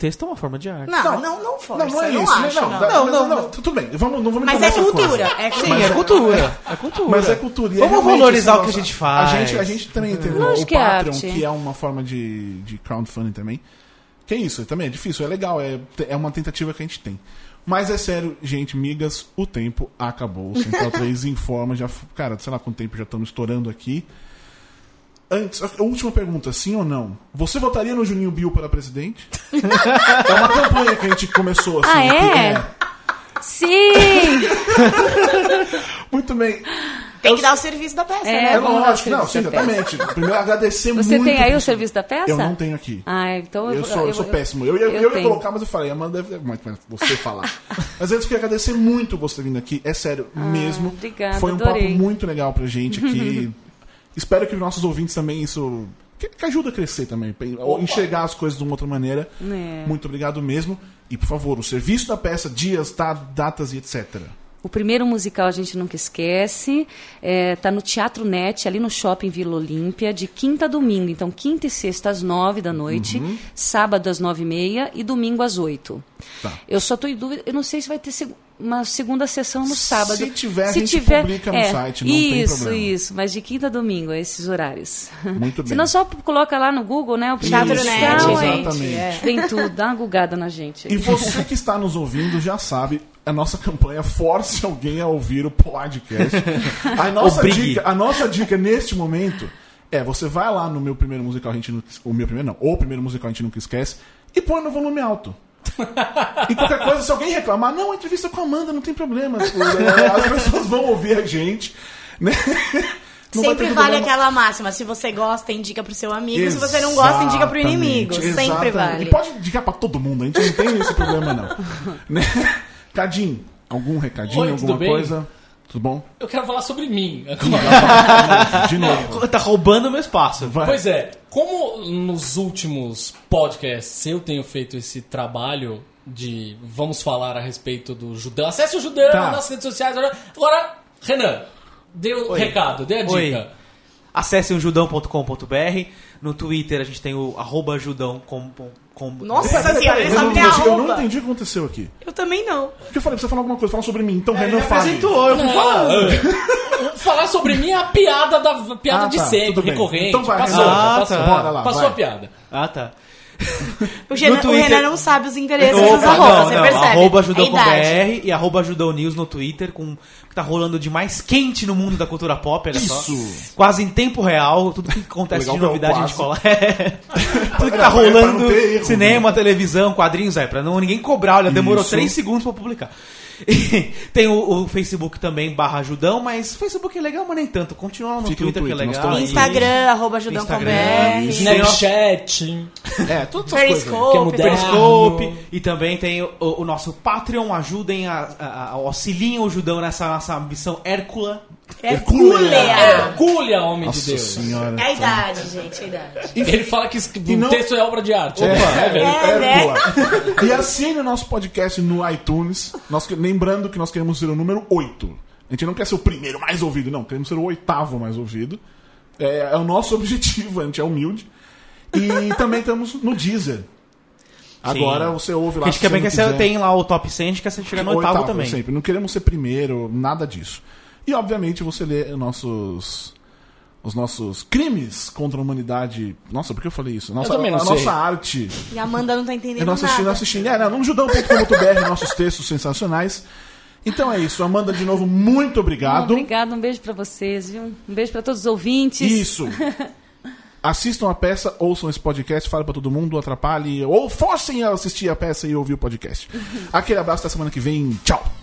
Texto é uma forma de arte. Não, não, não, força. não, não é eu isso. acho, não, não. Não, não, não. Tudo bem, vamos, não vamos Mas é cultura. É Sim, cultura. é cultura. É cultura. Mas é cultura. E é Vamos valorizar o que a gente faz. A gente, a gente também tem o que é Patreon, arte. que é uma forma de, de crowdfunding também. Que é isso, também é difícil, é legal, é, é uma tentativa que a gente tem. Mas é sério, gente, migas, o tempo acabou. O Central 3 informa, já, cara, sei lá quanto tempo já estamos estourando aqui. Antes, a última pergunta, sim ou não? Você votaria no Juninho Bill para presidente? é uma campanha que a gente começou assim. Ah, que é? Sim! Muito bem. Tem que dar o serviço da peça, É, né? É lógico, não, sim, exatamente. Primeiro, agradecer Você muito. tem aí o isso. serviço da peça? Eu não tenho aqui. Ah, então Eu sou, eu sou péssimo. Eu ia, eu ia colocar, mas eu falei, Amanda deve mas- você falar. mas antes eu queria agradecer muito você vindo aqui. É sério, mesmo. Ah, obrigada, Foi um adorei. papo muito legal pra gente aqui. Espero que os nossos ouvintes também isso. Que, que ajuda a crescer também. Ou enxergar as coisas de uma outra maneira. É. Muito obrigado mesmo. E por favor, o serviço da peça, dias, tá, datas e etc. O primeiro musical a gente nunca esquece. É, tá no Teatro Net, ali no Shopping Vila Olímpia, de quinta a domingo. Então, quinta e sexta às nove da noite, Uhum. sábado às nove e meia e domingo às oito. Tá. Eu só estou em dúvida, eu não sei se vai ter seg- uma segunda sessão no sábado. Se tiver, a gente publica no site, não tem isso, problema. Isso, mas de quinta a domingo, esses horários. Muito bem. Se não, só coloca lá no Google, né? O Teatro Isso, Net, exatamente. É. Vem tudo, dá uma gugada na gente. E você que está nos ouvindo já sabe, a nossa campanha force alguém a ouvir o podcast. A nossa, dica, a nossa dica neste momento é você vai lá no meu primeiro musical, a gente não, o meu primeiro não, ou o primeiro musical a gente nunca esquece, e põe no volume alto. E qualquer coisa, se alguém reclamar, não, entrevista com a Amanda, não tem problema. É, As pessoas vão ouvir a gente. Né? Não Sempre vale problema. aquela máxima. Se você gosta, indica pro seu amigo. Se você não gosta, indica pro inimigo. Exatamente, Sempre exatamente. vale. E pode indicar pra todo mundo, a gente não tem esse problema, não. Né? Cadim, algum recadinho, Oi, alguma tudo bem? coisa? Tudo bom? Eu quero falar sobre mim agora. De novo. Tá roubando meu espaço. Vai. Pois é, como nos últimos podcasts eu tenho feito esse trabalho de vamos falar a respeito do judeu, acesse o judeu Tá. nas redes sociais. Agora, Renan, dê o Oi. recado, dê a dica. Oi. Acessem o judão.com.br. No Twitter a gente tem o arroba judão com, com, Nossa senhora, ele eu, não entendi, eu não arroba. entendi o que aconteceu aqui. Eu também não. Porque eu falei pra você falar alguma coisa, falar sobre mim. Então, Renan, fale. apresentou, eu fui falando. Ah, Falar sobre mim é a piada da a piada Ah, de tá, sempre, recorrente. Então vai, passou, já Ah, passou. tá. Bora lá, passou vai. a piada. Ah, tá. O, Twitter- o Renan não sabe os interesses Opa, dos arrobas, não, você não, percebe? Arroba A Judão com. BR e arroba Judão News no Twitter, com o que tá rolando de mais quente no mundo da cultura pop, olha só. Isso. Quase em tempo real, tudo que acontece Legal de é novidade a gente cola. É. tudo que tá rolando, erro, cinema, televisão, quadrinhos, é, pra não ninguém cobrar, olha, demorou Isso. três segundos pra publicar. Tem o, o Facebook também, barra Judão, mas o Facebook é legal, mas nem tanto. Continua no no Twitter, que é Twitter, legal. Instagram, arroba Instagram. Snapchat. É, todas essas coisas. Que é Periscope. moderno. Periscope e também tem o, o nosso Patreon, ajudem a, a, a auxiliem o Judão nessa nossa missão Hércula. Hercúlea. Hercúlea, homem Nossa de Deus. senhora. É a idade, gente, é a idade. Ele fala que o não- texto é obra de arte. É, É, velho. É, né? Hércula. E assine o nosso podcast no iTunes. Nós, que- lembrando que nós queremos ser o número 8. A gente não quer ser o primeiro mais ouvido, não. Queremos ser o oitavo mais ouvido. É, é o nosso objetivo, a gente é humilde. E também estamos no Deezer. Agora Sim. você ouve lá. A gente quer bem que você quiser. tem lá o top 100, a gente quer você chegar no oitavo, também. Sempre. Não queremos ser primeiro, nada disso. E, obviamente, você lê os nossos, os nossos crimes contra a humanidade. Nossa, por que eu falei isso? Nossa, também não a sei. nossa arte. E a Amanda não tá entendendo Eu não nada. não assisti. É, não, judão.com.br, nossos textos sensacionais. Então é isso. Amanda, de novo, muito obrigado. Obrigada, um beijo pra vocês, viu? Um beijo pra todos os ouvintes. Isso. Assistam a peça, ouçam esse podcast, falem pra todo mundo, atrapalhe, ou forcem a assistir a peça e ouvir o podcast. Aquele abraço, até semana que vem. Tchau.